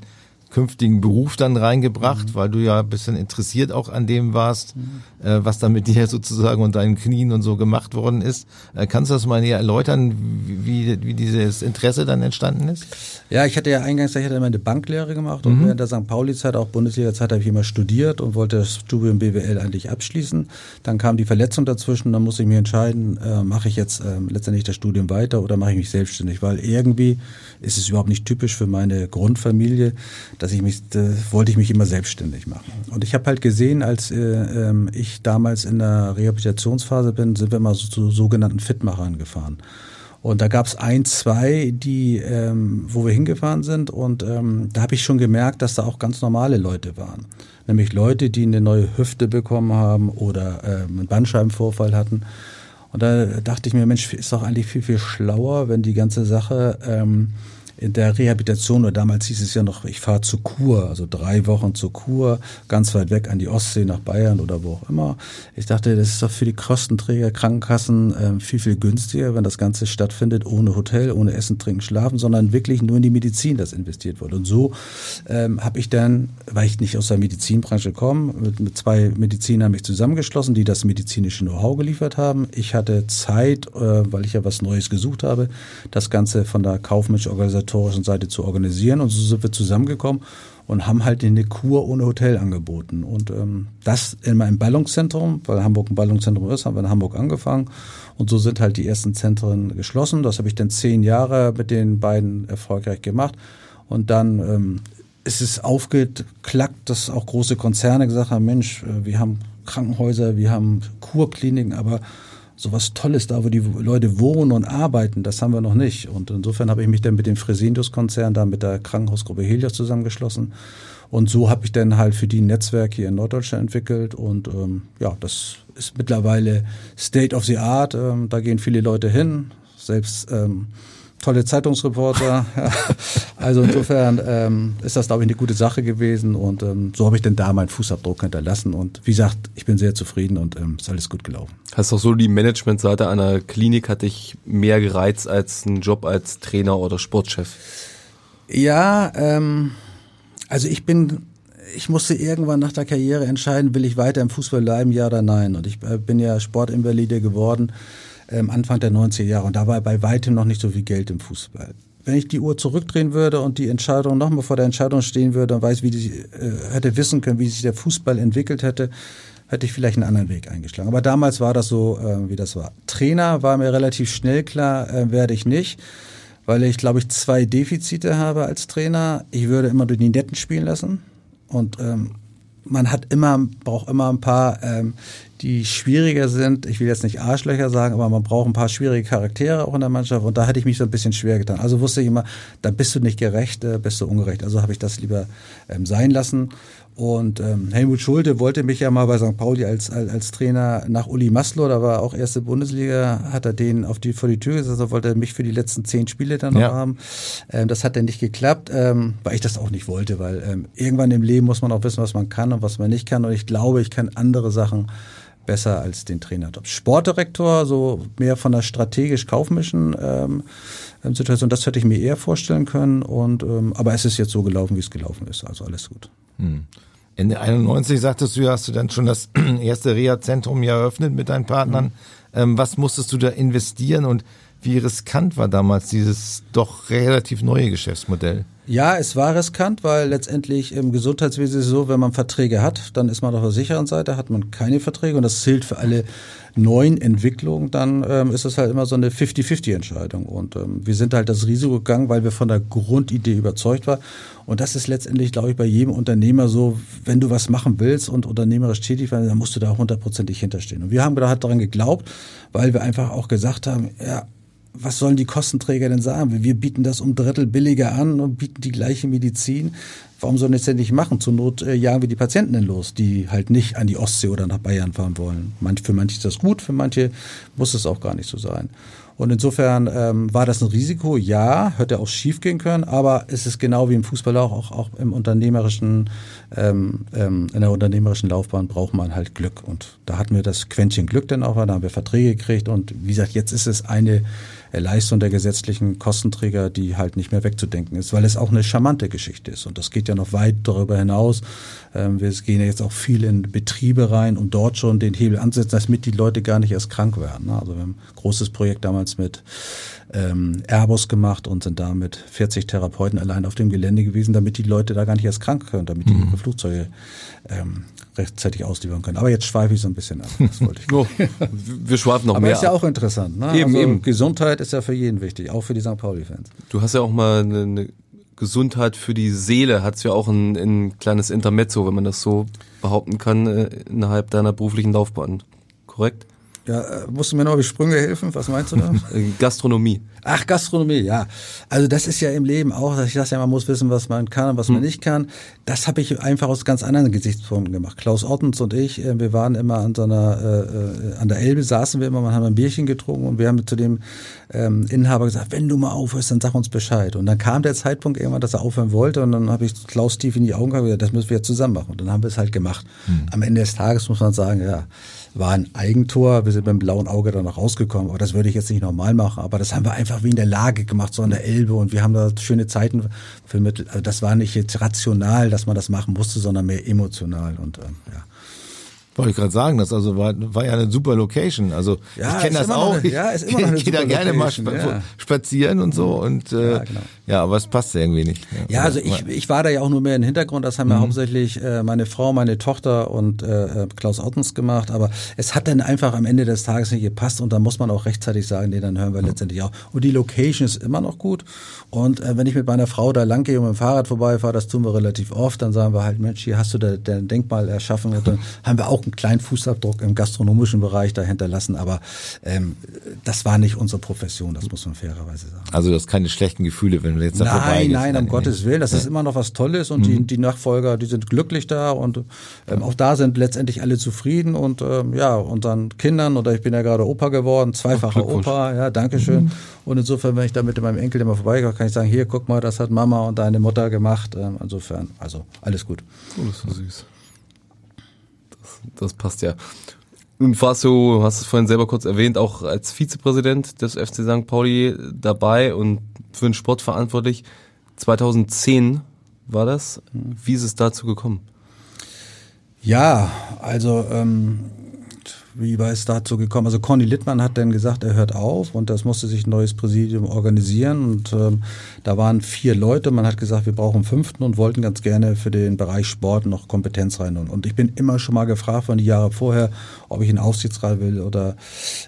künftigen Beruf dann reingebracht, mhm. weil du ja ein bisschen interessiert auch an dem warst, mhm. äh, was da mit dir sozusagen und deinen Knien und so gemacht worden ist. Äh, kannst du das mal näher erläutern, wie, wie dieses Interesse dann entstanden ist? Ja, ich hatte ja eingangs, ich hatte immer eine Banklehre gemacht und mhm. während der St. Pauli-Zeit, auch Bundesliga-Zeit, habe ich immer studiert und wollte das Studium BWL eigentlich abschließen. Dann kam die Verletzung dazwischen, dann musste ich mich entscheiden, äh, mache ich jetzt äh, letztendlich das Studium weiter oder mache ich mich selbstständig, weil irgendwie ist es überhaupt nicht typisch für meine Grundfamilie, dass ich mich, da wollte ich mich immer selbstständig machen. Und ich habe halt gesehen, als äh, ähm, ich damals in der Rehabilitationsphase bin, sind wir mal so zu sogenannten Fitmachern gefahren. Und da gab es ein, zwei, die, ähm, wo wir hingefahren sind. Und ähm, da habe ich schon gemerkt, dass da auch ganz normale Leute waren. Nämlich Leute, die eine neue Hüfte bekommen haben oder ähm, einen Bandscheibenvorfall hatten. Und da dachte ich mir, Mensch, ist doch eigentlich viel, viel schlauer, wenn die ganze Sache ähm, in der Rehabilitation, oder damals hieß es ja noch, ich fahre zur Kur, also drei Wochen zur Kur, ganz weit weg an die Ostsee nach Bayern oder wo auch immer. Ich dachte, das ist doch für die Kostenträger, Krankenkassen äh, viel, viel günstiger, wenn das Ganze stattfindet, ohne Hotel, ohne Essen, Trinken, Schlafen, sondern wirklich nur in die Medizin, das investiert wird. Und so ähm, habe ich dann, weil ich nicht aus der Medizinbranche komme, mit, mit zwei Medizinern mich zusammengeschlossen, die das medizinische Know-how geliefert haben. Ich hatte Zeit, äh, weil ich ja was Neues gesucht habe, das Ganze von der kaufmännischen Organisation organisatorischen Seite zu organisieren. Und so sind wir zusammengekommen und haben halt eine Kur ohne Hotel angeboten. Und ähm, das in meinem Ballungszentrum, weil Hamburg ein Ballungszentrum ist, haben wir in Hamburg angefangen. Und so sind halt die ersten Zentren geschlossen. Das habe ich dann zehn Jahre mit den beiden erfolgreich gemacht. Und dann ähm, ist es aufgeklackt, dass auch große Konzerne gesagt haben, Mensch, äh, wir haben Krankenhäuser, wir haben Kurkliniken, aber sowas Tolles da, wo die Leute wohnen und arbeiten, das haben wir noch nicht. Und insofern habe ich mich dann mit dem Fresenius-Konzern, da mit der Krankenhausgruppe Helios zusammengeschlossen. Und so habe ich dann halt für die ein Netzwerk hier in Norddeutschland entwickelt. Und ähm, ja, das ist mittlerweile State of the Art. Ähm, da gehen viele Leute hin. Selbst ähm, tolle Zeitungsreporter. [LAUGHS] also insofern ähm, ist das, glaube ich, eine gute Sache gewesen und ähm, so habe ich denn da meinen Fußabdruck hinterlassen und wie gesagt, ich bin sehr zufrieden und ähm, ist alles gut gelaufen. Hast auch so die Managementseite einer Klinik hat dich mehr gereizt als ein Job als Trainer oder Sportchef? Ja, ähm, also ich bin ich musste irgendwann nach der Karriere entscheiden, will ich weiter im Fußball bleiben, ja oder nein. Und ich äh, bin ja Sportinvalide geworden ähm, Anfang der 90er Jahre. Und da war bei weitem noch nicht so viel Geld im Fußball. Wenn ich die Uhr zurückdrehen würde und die Entscheidung nochmal vor der Entscheidung stehen würde und weiß, wie die, äh, hätte wissen können, wie sich der Fußball entwickelt hätte, hätte ich vielleicht einen anderen Weg eingeschlagen. Aber damals war das so, äh, wie das war. Trainer war mir relativ schnell klar, äh, werde ich nicht, weil ich, glaube ich, zwei Defizite habe als Trainer. Ich würde immer durch die Netten spielen lassen und ähm, man hat immer, braucht immer ein paar, ähm, die schwieriger sind. Ich will jetzt nicht Arschlöcher sagen, aber man braucht ein paar schwierige Charaktere auch in der Mannschaft. Und da hätte ich mich so ein bisschen schwer getan. Also wusste ich immer, da bist du nicht gerecht, äh, bist du ungerecht. Also habe ich das lieber ähm, sein lassen. Und ähm, Helmut Schulte wollte mich ja mal bei St. Pauli als, als, als Trainer nach Uli Maslow, da war auch erste Bundesliga, hat er den auf die, vor die Tür gesetzt, also wollte er mich für die letzten zehn Spiele dann noch ja. haben. Ähm, das hat dann nicht geklappt, ähm, weil ich das auch nicht wollte, weil ähm, irgendwann im Leben muss man auch wissen, was man kann und was man nicht kann. Und ich glaube, ich kann andere Sachen besser als den Trainerjob. Sportdirektor, so mehr von der strategisch-kaufmischen ähm, ähm, Situation, das hätte ich mir eher vorstellen können. Und ähm, aber es ist jetzt so gelaufen, wie es gelaufen ist. Also alles gut. Hm. Ende 91 sagtest du, hast du dann schon das [CLEARS THROAT] erste Reha-Zentrum ja eröffnet mit deinen Partnern. Mhm. Ähm, was musstest du da investieren und wie riskant war damals dieses doch relativ neue Geschäftsmodell? Ja, es war riskant, weil letztendlich im Gesundheitswesen ist es so, wenn man Verträge hat, dann ist man auf der sicheren Seite, hat man keine Verträge und das zählt für alle neuen Entwicklungen, dann ähm, ist es halt immer so eine 50-50-Entscheidung. Und ähm, wir sind halt das Risiko gegangen, weil wir von der Grundidee überzeugt waren. Und das ist letztendlich, glaube ich, bei jedem Unternehmer so, wenn du was machen willst und unternehmerisch tätig werden, dann musst du da hundertprozentig hinterstehen. Und wir haben halt daran geglaubt, weil wir einfach auch gesagt haben, ja, was sollen die Kostenträger denn sagen? Wir bieten das um Drittel billiger an und bieten die gleiche Medizin. Warum sollen wir das denn nicht machen? Zur Not äh, jagen wir die Patienten denn los, die halt nicht an die Ostsee oder nach Bayern fahren wollen. Für manche ist das gut, für manche muss es auch gar nicht so sein. Und insofern ähm, war das ein Risiko, ja, hätte auch schief gehen können, aber es ist genau wie im Fußball auch, auch, auch im unternehmerischen, ähm, ähm, in der unternehmerischen Laufbahn braucht man halt Glück. Und da hatten wir das Quäntchen Glück dann auch, da haben wir Verträge gekriegt und wie gesagt, jetzt ist es eine Leistung der gesetzlichen Kostenträger, die halt nicht mehr wegzudenken ist, weil es auch eine charmante Geschichte ist. Und das geht ja noch weit darüber hinaus. Ähm, wir gehen ja jetzt auch viel in Betriebe rein, um dort schon den Hebel anzusetzen, damit die Leute gar nicht erst krank werden. Ne? Also wir haben ein großes Projekt damals mit ähm, Airbus gemacht und sind da mit 40 Therapeuten allein auf dem Gelände gewesen, damit die Leute da gar nicht erst krank können, damit die mhm. ihre Flugzeuge ähm, rechtzeitig ausliefern können. Aber jetzt schweife ich so ein bisschen ab. Das wollte ich [LAUGHS] oh, [LAUGHS] wir schweifen noch Aber mehr. Aber ist ja auch interessant. Ne? Eben, also eben. Gesundheit ist ja für jeden wichtig, auch für die St. Pauli-Fans. Du hast ja auch mal eine, eine Gesundheit für die Seele, hat's ja auch ein, ein kleines Intermezzo, wenn man das so behaupten kann, äh, innerhalb deiner beruflichen Laufbahn. Korrekt? Ja, äh, musst du mir noch die Sprünge helfen? Was meinst du da? [LAUGHS] Gastronomie. Ach, Gastronomie, ja. Also das ist ja im Leben auch, dass ich das ja, man muss wissen, was man kann und was hm. man nicht kann. Das habe ich einfach aus ganz anderen Gesichtspunkten gemacht. Klaus Ottens und ich, äh, wir waren immer an so einer, äh, äh, an der Elbe saßen wir immer, man haben ein Bierchen getrunken und wir haben zu dem ähm, Inhaber gesagt, wenn du mal aufhörst, dann sag uns Bescheid. Und dann kam der Zeitpunkt irgendwann, dass er aufhören wollte und dann habe ich Klaus tief in die Augen gesagt, das müssen wir jetzt zusammen machen. Und dann haben wir es halt gemacht. Hm. Am Ende des Tages muss man sagen, ja, war ein Eigentor. Wir sind mit dem blauen Auge dann noch rausgekommen. Aber das würde ich jetzt nicht normal machen. Aber das haben wir einfach wie in der Lage gemacht, so an der Elbe. Und wir haben da schöne Zeiten vermittelt. Also das war nicht jetzt rational, dass man das machen musste, sondern mehr emotional. Und ähm, ja. Wollte ich gerade sagen, das also war, war ja eine super Location. Also ja, ich kenne das auch. Eine, ja, ist immer noch eine ich gehe da gerne Location, mal spa ja. spazieren und so und äh, ja, genau. Ja, aber es passt irgendwie nicht. Ja, ja also ich, ich war da ja auch nur mehr im Hintergrund. Das haben ja mhm. hauptsächlich äh, meine Frau, meine Tochter und äh, äh, Klaus Ottens gemacht. Aber es hat dann einfach am Ende des Tages nicht gepasst und da muss man auch rechtzeitig sagen, nee, dann hören wir mhm. letztendlich auch. Und die Location ist immer noch gut. Und äh, wenn ich mit meiner Frau da lang gehe und mit dem Fahrrad vorbeifahre, das tun wir relativ oft, dann sagen wir halt, Mensch, hier hast du da, dein Denkmal erschaffen. Dann [LAUGHS] haben wir auch einen kleinen Fußabdruck im gastronomischen Bereich da hinterlassen, aber ähm, das war nicht unsere Profession, das muss man fairerweise sagen. Also du hast keine schlechten Gefühle, wenn du jetzt da nein. Nein, um Gottes Willen, das ist immer noch was Tolles und mhm. die, die Nachfolger, die sind glücklich da und ähm, auch da sind letztendlich alle zufrieden und ähm, ja, unseren Kindern, oder ich bin ja gerade Opa geworden, zweifacher Opa, ja, Dankeschön. Mhm. Und insofern, wenn ich da mit meinem Enkel immer vorbeigehe, kann ich sagen, hier, guck mal, das hat Mama und deine Mutter gemacht. Ähm, insofern, also alles gut. Oh, das ist so süß das passt ja. Nun warst du, hast es vorhin selber kurz erwähnt, auch als Vizepräsident des FC St. Pauli dabei und für den Sport verantwortlich. 2010 war das. Wie ist es dazu gekommen? Ja, also ähm, wie war es dazu gekommen? Also Conny Littmann hat dann gesagt, er hört auf und das musste sich ein neues Präsidium organisieren und ähm, da waren vier Leute. Man hat gesagt, wir brauchen einen fünften und wollten ganz gerne für den Bereich Sport noch Kompetenz rein. Und ich bin immer schon mal gefragt von die Jahre vorher, ob ich in den Aufsichtsrat will oder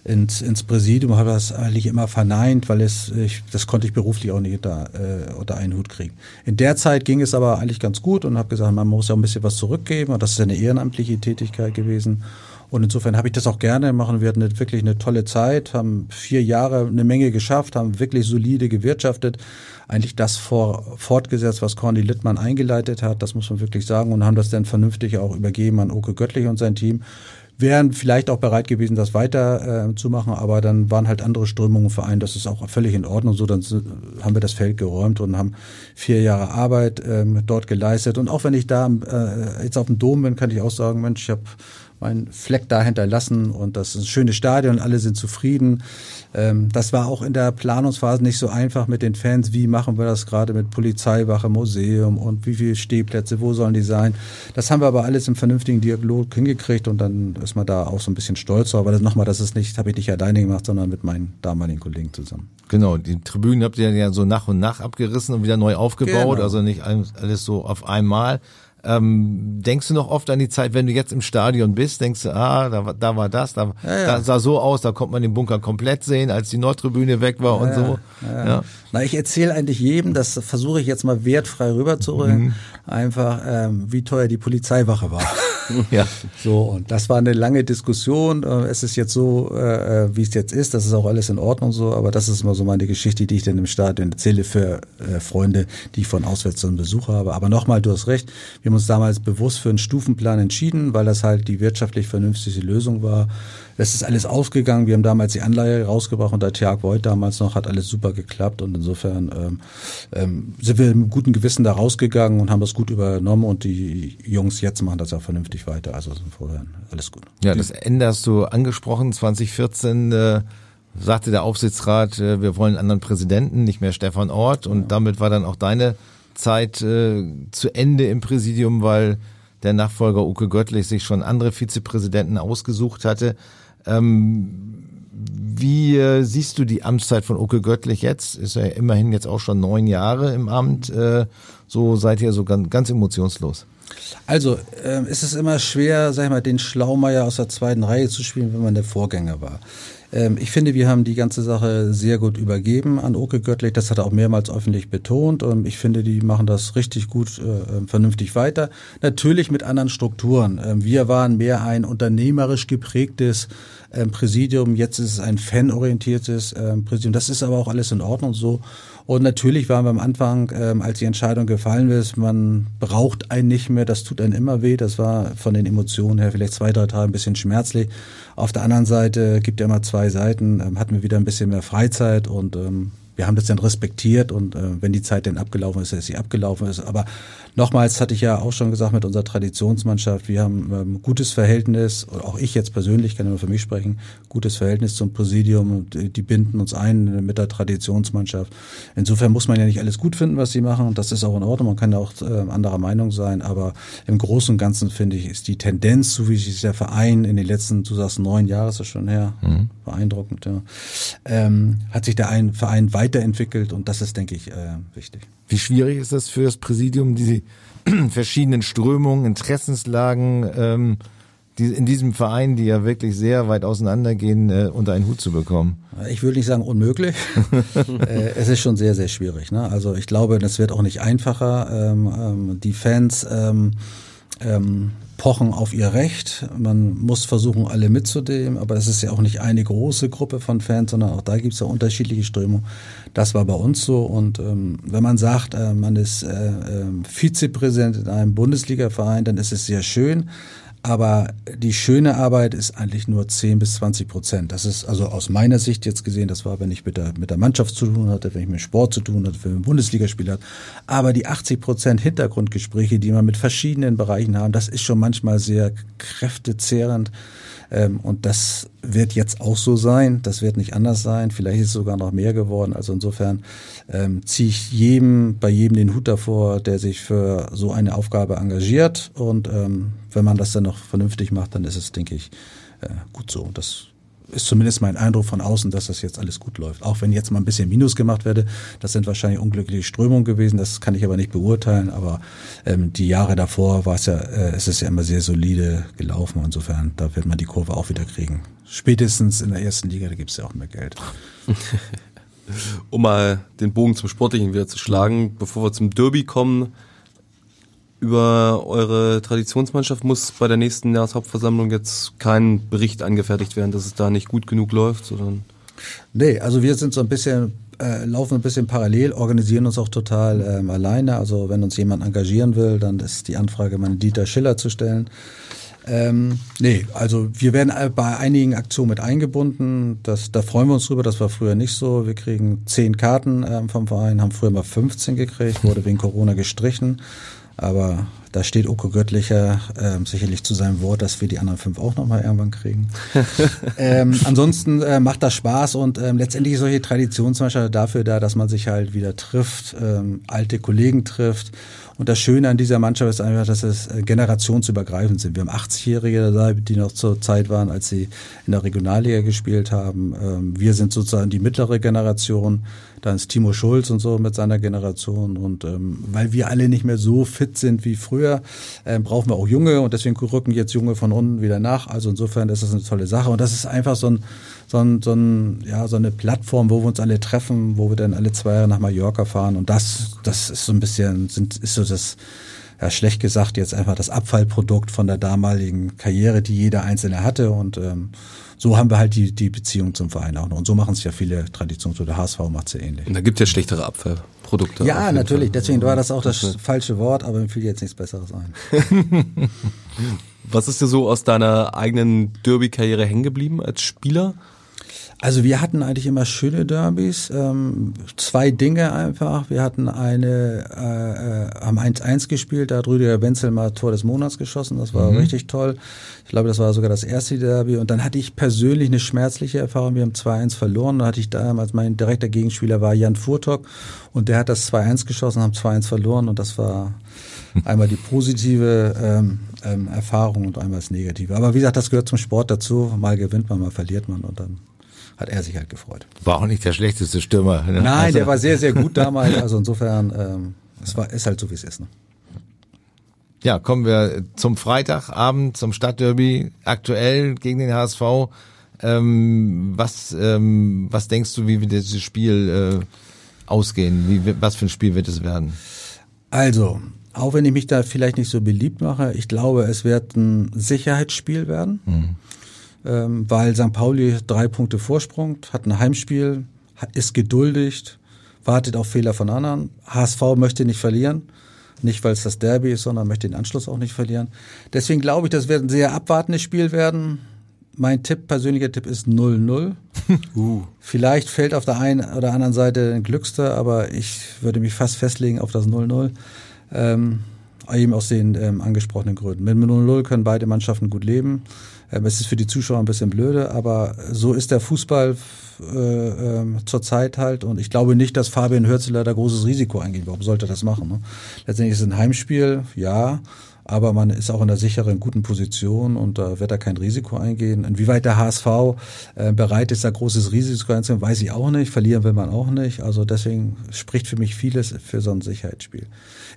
ins, ins Präsidium. Habe das eigentlich immer verneint, weil es ich, das konnte ich beruflich auch nicht unter, äh, unter einen Hut kriegen. In der Zeit ging es aber eigentlich ganz gut und habe gesagt, man muss ja ein bisschen was zurückgeben und das ist eine ehrenamtliche Tätigkeit gewesen. Und insofern habe ich das auch gerne machen. Wir hatten wirklich eine tolle Zeit, haben vier Jahre eine Menge geschafft, haben wirklich solide gewirtschaftet. Eigentlich das vor, fortgesetzt, was Corny Littmann eingeleitet hat, das muss man wirklich sagen, und haben das dann vernünftig auch übergeben an Oke Göttlich und sein Team wären vielleicht auch bereit gewesen, das weiter äh, zu machen, aber dann waren halt andere Strömungen vereint. Das ist auch völlig in Ordnung. So, dann haben wir das Feld geräumt und haben vier Jahre Arbeit ähm, dort geleistet. Und auch wenn ich da äh, jetzt auf dem Dom bin, kann ich auch sagen, Mensch, ich habe meinen Fleck da hinterlassen und das ist ein schönes Stadion, alle sind zufrieden. Ähm, das war auch in der Planungsphase nicht so einfach mit den Fans. Wie machen wir das gerade mit Polizeiwache, Museum und wie viele Stehplätze, wo sollen die sein? Das haben wir aber alles im vernünftigen Dialog hingekriegt und dann ist man da auch so ein bisschen stolz drauf. Aber das nochmal, das ist nicht, habe ich nicht alleine gemacht, sondern mit meinen damaligen Kollegen zusammen. Genau, die Tribünen habt ihr ja so nach und nach abgerissen und wieder neu aufgebaut, Genau. also nicht alles so auf einmal. Ähm, denkst du noch oft an die Zeit, wenn du jetzt im Stadion bist, denkst du, ah, da, war- da war das, da, Ja, ja. da sah so aus, da konnte man den Bunker komplett sehen, als die Nordtribüne weg war und so. Ja. Ja. Na, ich erzähle eigentlich jedem, das versuche ich jetzt mal wertfrei rüberzubringen, Mhm. Einfach, ähm, wie teuer die Polizeiwache war. [LAUGHS] Ja. So, und das war eine lange Diskussion. Äh, Es ist jetzt so, äh, äh, wie es jetzt ist. Das ist auch alles in Ordnung so. Aber das ist immer so meine Geschichte, die ich dann im Stadion erzähle für äh, Freunde, die ich von auswärts so einen Besuch habe. Aber nochmal, du hast recht. Wir haben uns damals bewusst für einen Stufenplan entschieden, weil das halt die wirtschaftlich vernünftigste Lösung war. Das ist alles ausgegangen. Wir haben damals die Anleihe rausgebracht und der Tjag Voigt damals noch hat alles super geklappt und insofern ähm, ähm, sind wir mit gutem Gewissen da rausgegangen und haben das gut übernommen und die Jungs jetzt machen das ja vernünftig weiter. Also vorher alles gut. Ja, das Ende hast du angesprochen. 2014 äh, sagte der Aufsichtsrat, äh, wir wollen einen anderen Präsidenten, nicht mehr Stefan Ort. Und damit war dann auch deine Zeit äh, zu Ende im Präsidium, weil der Nachfolger Uke Göttlich sich schon andere Vizepräsidenten ausgesucht hatte. Ähm, wie äh, siehst du die Amtszeit von Uke Göttlich jetzt? Ist er immerhin jetzt auch schon neun Jahre im Amt. Äh, so seid ihr so ganz, ganz emotionslos. Also ähm, ist es immer schwer, sag ich mal, den Schlaumeier aus der zweiten Reihe zu spielen, wenn man der Vorgänger war. Ähm, ich finde, wir haben die ganze Sache sehr gut übergeben an Oke Göttlich. Das hat er auch mehrmals öffentlich betont. Und ich finde, die machen das richtig gut, äh, ähm, vernünftig weiter. Natürlich mit anderen Strukturen. Ähm, wir waren mehr ein unternehmerisch geprägtes ähm, Präsidium. Jetzt ist es ein fanorientiertes ähm, Präsidium. Das ist aber auch alles in Ordnung so. Und natürlich waren wir am Anfang, ähm, als die Entscheidung gefallen ist, man braucht einen nicht mehr, das tut einen immer weh. Das war von den Emotionen her vielleicht zwei, drei Tage ein bisschen schmerzlich. Auf der anderen Seite gibt ja immer zwei Seiten, ähm, hatten wir wieder ein bisschen mehr Freizeit und ähm, wir haben das dann respektiert und äh, wenn die Zeit dann abgelaufen ist, dass sie abgelaufen ist. Aber nochmals hatte ich ja auch schon gesagt mit unserer Traditionsmannschaft, wir haben ähm, gutes Verhältnis, auch ich jetzt persönlich kann nur für mich sprechen, gutes Verhältnis zum Präsidium. Die, die binden uns ein mit der Traditionsmannschaft. Insofern muss man ja nicht alles gut finden, was sie machen. Und das ist auch in Ordnung. Man kann ja auch äh, anderer Meinung sein. Aber im Großen und Ganzen finde ich, ist die Tendenz, so wie sich der Verein in den letzten, du sagst neun Jahre ist das schon her, beeindruckend, ja, ähm, hat sich der ein Verein weiterentwickelt und das ist, denke ich, äh, wichtig. Wie schwierig ist das für das Präsidium, diese [CLEARS THROAT] verschiedenen Strömungen, Interessenslagen, ähm, die in diesem Verein, die ja wirklich sehr weit auseinandergehen, äh, unter einen Hut zu bekommen? Ich würde nicht sagen unmöglich. [LAUGHS] äh, es ist schon sehr, sehr schwierig. Ne? Also ich glaube, das wird auch nicht einfacher. Ähm, ähm, die Fans ähm, ähm, pochen auf ihr Recht. Man muss versuchen, alle mitzunehmen, aber es ist ja auch nicht eine große Gruppe von Fans, sondern auch da gibt es ja unterschiedliche Strömungen. Das war bei uns so. Und ähm, wenn man sagt, äh, man ist äh, äh, Vizepräsident in einem Bundesligaverein, dann ist es sehr schön. Aber die schöne Arbeit ist eigentlich nur 10 bis 20 Prozent. Das ist also aus meiner Sicht jetzt gesehen, das war, wenn ich mit der, mit der Mannschaft zu tun hatte, wenn ich mit Sport zu tun hatte, wenn ich mit Bundesligaspiel hatte. Aber die 80 Prozent Hintergrundgespräche, die man mit verschiedenen Bereichen haben, das ist schon manchmal sehr kräftezehrend. Ähm, und das wird jetzt auch so sein. Das wird nicht anders sein. Vielleicht ist es sogar noch mehr geworden. Also insofern ähm, ziehe ich jedem, bei jedem den Hut davor, der sich für so eine Aufgabe engagiert. Und ähm, wenn man das dann noch vernünftig macht, dann ist es, denke ich, äh, gut so. Das ist zumindest mein Eindruck von außen, dass das jetzt alles gut läuft. Auch wenn jetzt mal ein bisschen Minus gemacht werde, das sind wahrscheinlich unglückliche Strömungen gewesen, das kann ich aber nicht beurteilen. Aber ähm, die Jahre davor war es ja, äh, es ist ja immer sehr solide gelaufen. Insofern, da wird man die Kurve auch wieder kriegen. Spätestens in der ersten Liga, da gibt es ja auch mehr Geld. [LAUGHS] Um mal den Bogen zum Sportlichen wieder zu schlagen, bevor wir zum Derby kommen, über eure Traditionsmannschaft muss bei der nächsten Jahreshauptversammlung jetzt kein Bericht angefertigt werden, dass es da nicht gut genug läuft, sondern Nee, also wir sind so ein bisschen, äh, laufen ein bisschen parallel, organisieren uns auch total ähm, alleine. Also wenn uns jemand engagieren will, dann ist die Anfrage, meinen Dieter Schiller zu stellen. Ähm, nee, also wir werden bei einigen Aktionen mit eingebunden. Das, da freuen wir uns drüber. Das war früher nicht so. Wir kriegen zehn Karten ähm, vom Verein, haben früher mal 15 gekriegt, wurde wegen Corona gestrichen. Aber da steht Oko Göttlicher ähm, sicherlich zu seinem Wort, dass wir die anderen fünf auch nochmal irgendwann kriegen. [LAUGHS] ähm, ansonsten äh, macht das Spaß und ähm, letztendlich ist solche Tradition zum Beispiel dafür da, dass man sich halt wieder trifft, ähm, alte Kollegen trifft und das Schöne an dieser Mannschaft ist einfach, dass es äh, generationsübergreifend sind. Wir haben 80-Jährige dabei, die noch zur Zeit waren, als sie in der Regionalliga gespielt haben. Ähm, wir sind sozusagen die mittlere Generation. Dann ist Timo Schulz und so mit seiner Generation. Und ähm, weil wir alle nicht mehr so fit sind wie früher, ähm, brauchen wir auch Junge und deswegen rücken jetzt Junge von unten wieder nach. Also insofern ist das eine tolle Sache. Und das ist einfach so ein so, ein, so, ein, ja, so eine Plattform, wo wir uns alle treffen, wo wir dann alle zwei Jahre nach Mallorca fahren. Und das, das ist so ein bisschen, sind, ist so das, ja, schlecht gesagt, jetzt einfach das Abfallprodukt von der damaligen Karriere, die jeder Einzelne hatte. Und ähm, so haben wir halt die, die Beziehung zum Verein auch noch. Und so machen es ja viele Traditionen. So der HSV macht es ja ähnlich. Und da gibt es ja schlechtere Abfallprodukte. Ja, natürlich. Fall. Deswegen war das auch das falsche Wort, aber mir fiel jetzt nichts Besseres ein. [LAUGHS] Was ist dir so aus deiner eigenen Derby-Karriere hängen geblieben als Spieler? Also wir hatten eigentlich immer schöne Derbys. Ähm, zwei Dinge einfach. Wir hatten eine, äh, äh haben 1-1 gespielt, da hat Rüdiger Wenzel mal Tor des Monats geschossen. Das war mhm. richtig toll. Ich glaube, das war sogar das erste Derby. Und dann hatte ich persönlich eine schmerzliche Erfahrung. Wir haben 2-1 verloren. Da hatte ich damals, mein direkter Gegenspieler war Jan Furtok und der hat das 2-1 geschossen, haben 2-1 verloren und das war [LAUGHS] einmal die positive ähm, ähm, Erfahrung und einmal das negative. Aber wie gesagt, das gehört zum Sport dazu. Mal gewinnt man, mal verliert man und dann hat er sich halt gefreut. War auch nicht der schlechteste Stürmer. Ne? Nein, also, der war sehr, sehr gut damals. Also insofern, ähm, es war, ist halt so, wie es ist. Ne? Ja, kommen wir zum Freitagabend, zum Stadtderby, aktuell gegen den HSV. Ähm, was, ähm, was denkst du, wie wird dieses Spiel äh, ausgehen? Wie, was für ein Spiel wird es werden? Also, auch wenn ich mich da vielleicht nicht so beliebt mache, ich glaube, es wird ein Sicherheitsspiel werden. Mhm ähm, weil St. Pauli drei Punkte Vorsprung, hat ein Heimspiel, ist geduldigt, wartet auf Fehler von anderen. HSV möchte nicht verlieren. Nicht, weil es das Derby ist, sondern möchte den Anschluss auch nicht verlieren. Deswegen glaube ich, das wird ein sehr abwartendes Spiel werden. Mein Tipp, persönlicher Tipp ist 0-0. [LAUGHS] Uh. Vielleicht fällt auf der einen oder anderen Seite ein Glückster, aber ich würde mich fast festlegen auf das 0-0. Ähm, eben aus den ähm, angesprochenen Gründen. Mit 0-0 können beide Mannschaften gut leben. Ähm, es ist für die Zuschauer ein bisschen blöde, aber so ist der Fußball äh, äh, zurzeit halt. Und ich glaube nicht, dass Fabian Hürzeler da großes Risiko eingeht. Warum sollte er das machen? Ne? Letztendlich ist es ein Heimspiel, ja aber man ist auch in einer sicheren, guten Position und da wird er kein Risiko eingehen. Inwieweit der HSV äh, bereit ist, da großes Risiko einzugehen, weiß ich auch nicht. Verlieren will man auch nicht. Also deswegen spricht für mich vieles für so ein Sicherheitsspiel.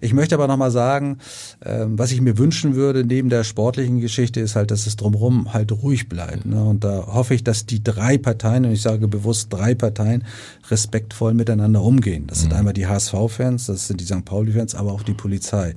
Ich möchte aber nochmal sagen, äh, was ich mir wünschen würde, neben der sportlichen Geschichte, ist halt, dass es drumherum halt ruhig bleibt. Ne? Und da hoffe ich, dass die drei Parteien, und ich sage bewusst drei Parteien, respektvoll miteinander umgehen. Das sind mhm. einmal die HSV-Fans, das sind die St. Pauli-Fans, aber auch die Polizei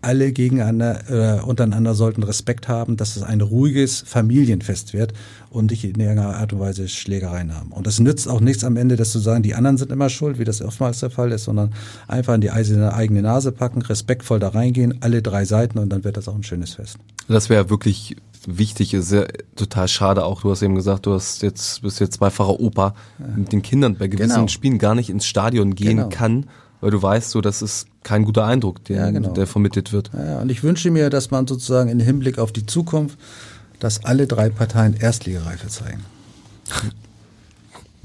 alle gegeneinander äh, untereinander sollten Respekt haben, dass es ein ruhiges Familienfest wird und nicht in irgendeiner Art und Weise Schlägereien haben. Und es nützt auch nichts am Ende, das zu sagen, die anderen sind immer schuld, wie das oftmals der Fall ist, sondern einfach in die eigene Nase packen, respektvoll da reingehen, alle drei Seiten und dann wird das auch ein schönes Fest. Das wäre wirklich wichtig, ist ja total schade auch. Du hast eben gesagt, du hast jetzt, bist jetzt zweifacher Opa, mit den Kindern bei gewissen genau. Spielen gar nicht ins Stadion gehen genau. kann weil du weißt, so das ist kein guter Eindruck, der, ja, genau. der vermittelt wird. Ja, und ich wünsche mir, dass man sozusagen im Hinblick auf die Zukunft, dass alle drei Parteien Erstligareife zeigen.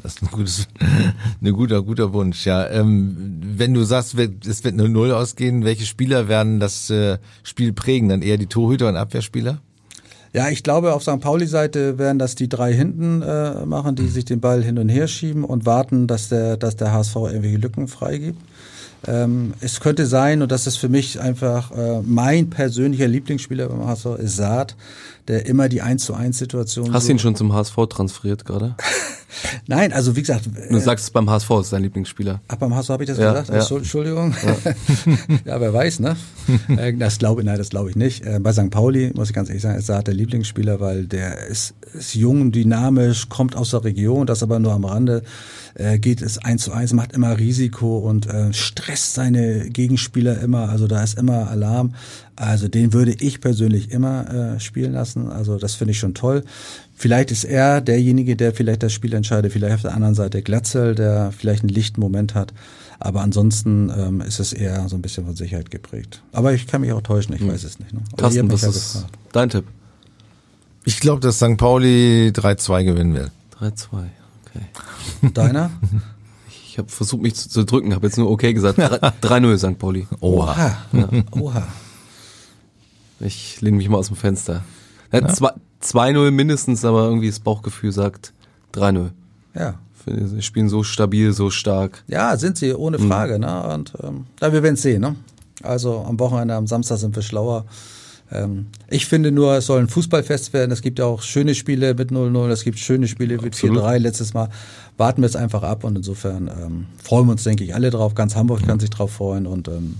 Das ist ein, gutes, [LAUGHS] ein guter, guter Wunsch. Ja, ähm, wenn du sagst, es wird eine Null ausgehen, welche Spieler werden das äh, Spiel prägen? Dann eher die Torhüter und Abwehrspieler? Ja, ich glaube, auf St. Pauli-Seite werden das die drei hinten äh, machen, die sich den Ball hin und her schieben und warten, dass der, dass der HSV irgendwelche Lücken freigibt. Ähm, es könnte sein, und das ist für mich einfach äh, mein persönlicher Lieblingsspieler beim HSV, ist Saad, der immer die 1 zu 1 Situation. Hast du so ihn schon zum HSV transferiert gerade? [LAUGHS] Nein, also wie gesagt. Du sagst es beim HSV ist dein Lieblingsspieler. Ach, beim HSV habe ich das ja, gesagt? Ja. Entschuldigung. Ja. [LAUGHS] ja, wer weiß, ne? [LAUGHS] Äh, das glaube nein, das glaube ich nicht. Äh, bei St. Pauli, muss ich ganz ehrlich sagen, ist Saad der Lieblingsspieler, weil der ist, ist jung, dynamisch, kommt aus der Region, das aber nur am Rande äh, geht es eins zu eins, macht immer Risiko und äh, stresst seine Gegenspieler immer. Also da ist immer Alarm. Also den würde ich persönlich immer äh, spielen lassen. Also das finde ich schon toll. Vielleicht ist er derjenige, der vielleicht das Spiel entscheidet, vielleicht auf der anderen Seite Glatzel, der vielleicht einen lichten Moment hat. Aber ansonsten ähm, ist es eher so ein bisschen von Sicherheit geprägt. Aber ich kann mich auch täuschen, ich hm. weiß es nicht. Ne? Carsten, was ja ist gefragt. dein Tipp? Ich glaube, dass St. Pauli 3-2 gewinnen will. 3-2, okay. [LAUGHS] Deiner? Ich habe versucht, mich zu, zu drücken, habe jetzt nur okay gesagt. 3-0 [LAUGHS] St. Pauli. Oha. Ja. Oha. Ich lehne mich mal aus dem Fenster. Ja, 2-0 mindestens, aber irgendwie das Bauchgefühl sagt 3-0. Ja. Sie spielen so stabil, so stark. Ja, sind sie, ohne mhm. Frage. Mhm. Ne? Und ähm, ja, wir werden es sehen. Ne? Also am Wochenende, am Samstag sind wir schlauer. Ähm, ich finde nur, es soll ein Fußballfest werden. Es gibt ja auch schöne Spiele mit 0-0, es gibt schöne Spiele mit 4-3 letztes Mal. Warten wir es einfach ab und insofern ähm, freuen wir uns, denke ich, alle drauf. Ganz Hamburg kann sich drauf freuen und ähm,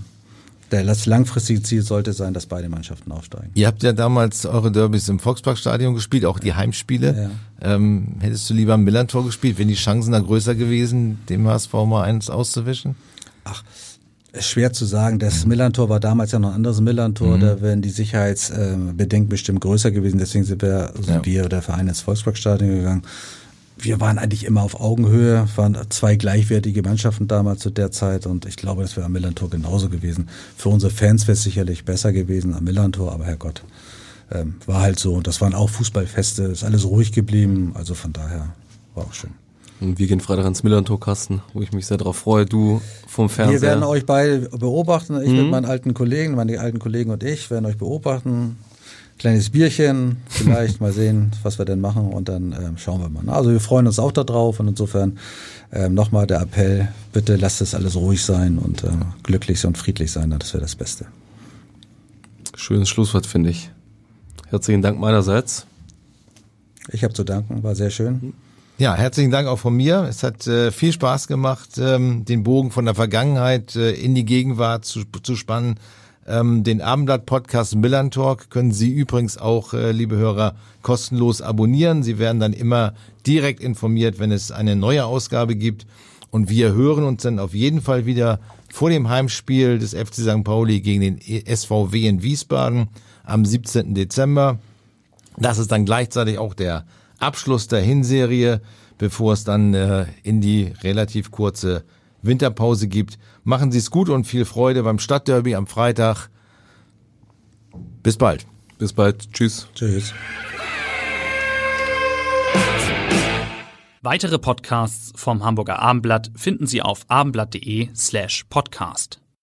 das langfristige Ziel sollte sein, dass beide Mannschaften aufsteigen. Ihr habt ja damals eure Derbys im Volksparkstadion gespielt, auch die Heimspiele. Ja. Ähm, hättest du lieber im Millantor gespielt? Wären die Chancen da größer gewesen, dem HSV mal eins auszuwischen? Ach, Schwer zu sagen. Das Millantor war damals ja noch ein anderes Millantor. Mhm. Da wären die Sicherheitsbedenken bestimmt größer gewesen. Deswegen sind wir, sind ja. wir der Verein ins Volksparkstadion gegangen. Wir waren eigentlich immer auf Augenhöhe, waren zwei gleichwertige Mannschaften damals zu der Zeit und ich glaube, das wäre am Millantor genauso gewesen. Für unsere Fans wäre es sicherlich besser gewesen am Millantor, aber Herrgott, ähm, war halt so. Und das waren auch Fußballfeste, ist alles ruhig geblieben, also von daher war auch schön. Und wir gehen Freitag ins Millantor, Kasten, wo ich mich sehr darauf freue. Du vom Fernseher. Wir werden euch beide beobachten. Ich mhm. mit meinen alten Kollegen, meine alten Kollegen und ich werden euch beobachten. Kleines Bierchen, vielleicht [LAUGHS] mal sehen, was wir denn machen und dann ähm, schauen wir mal. Also wir freuen uns auch darauf und insofern ähm, nochmal der Appell, bitte lasst es alles ruhig sein und äh, glücklich und friedlich sein, das wäre das Beste. Schönes Schlusswort, finde ich. Herzlichen Dank meinerseits. Ich habe zu danken, war sehr schön. Ja, herzlichen Dank auch von mir. Es hat äh, viel Spaß gemacht, ähm, den Bogen von der Vergangenheit äh, in die Gegenwart zu, zu spannen. Ähm, den Abendblatt-Podcast Millern Talk können Sie übrigens auch, äh, liebe Hörer, kostenlos abonnieren. Sie werden dann immer direkt informiert, wenn es eine neue Ausgabe gibt. Und wir hören uns dann auf jeden Fall wieder vor dem Heimspiel des FC St. Pauli gegen den SVW in Wiesbaden am 17. Dezember. Das ist dann gleichzeitig auch der Abschluss der Hinserie, bevor es dann äh, in die relativ kurze Winterpause gibt. Machen Sie es gut und viel Freude beim Stadtderby am Freitag. Bis bald. Bis bald. Tschüss. Tschüss. Weitere Podcasts vom Hamburger Abendblatt finden Sie auf abendblatt.de slash podcast.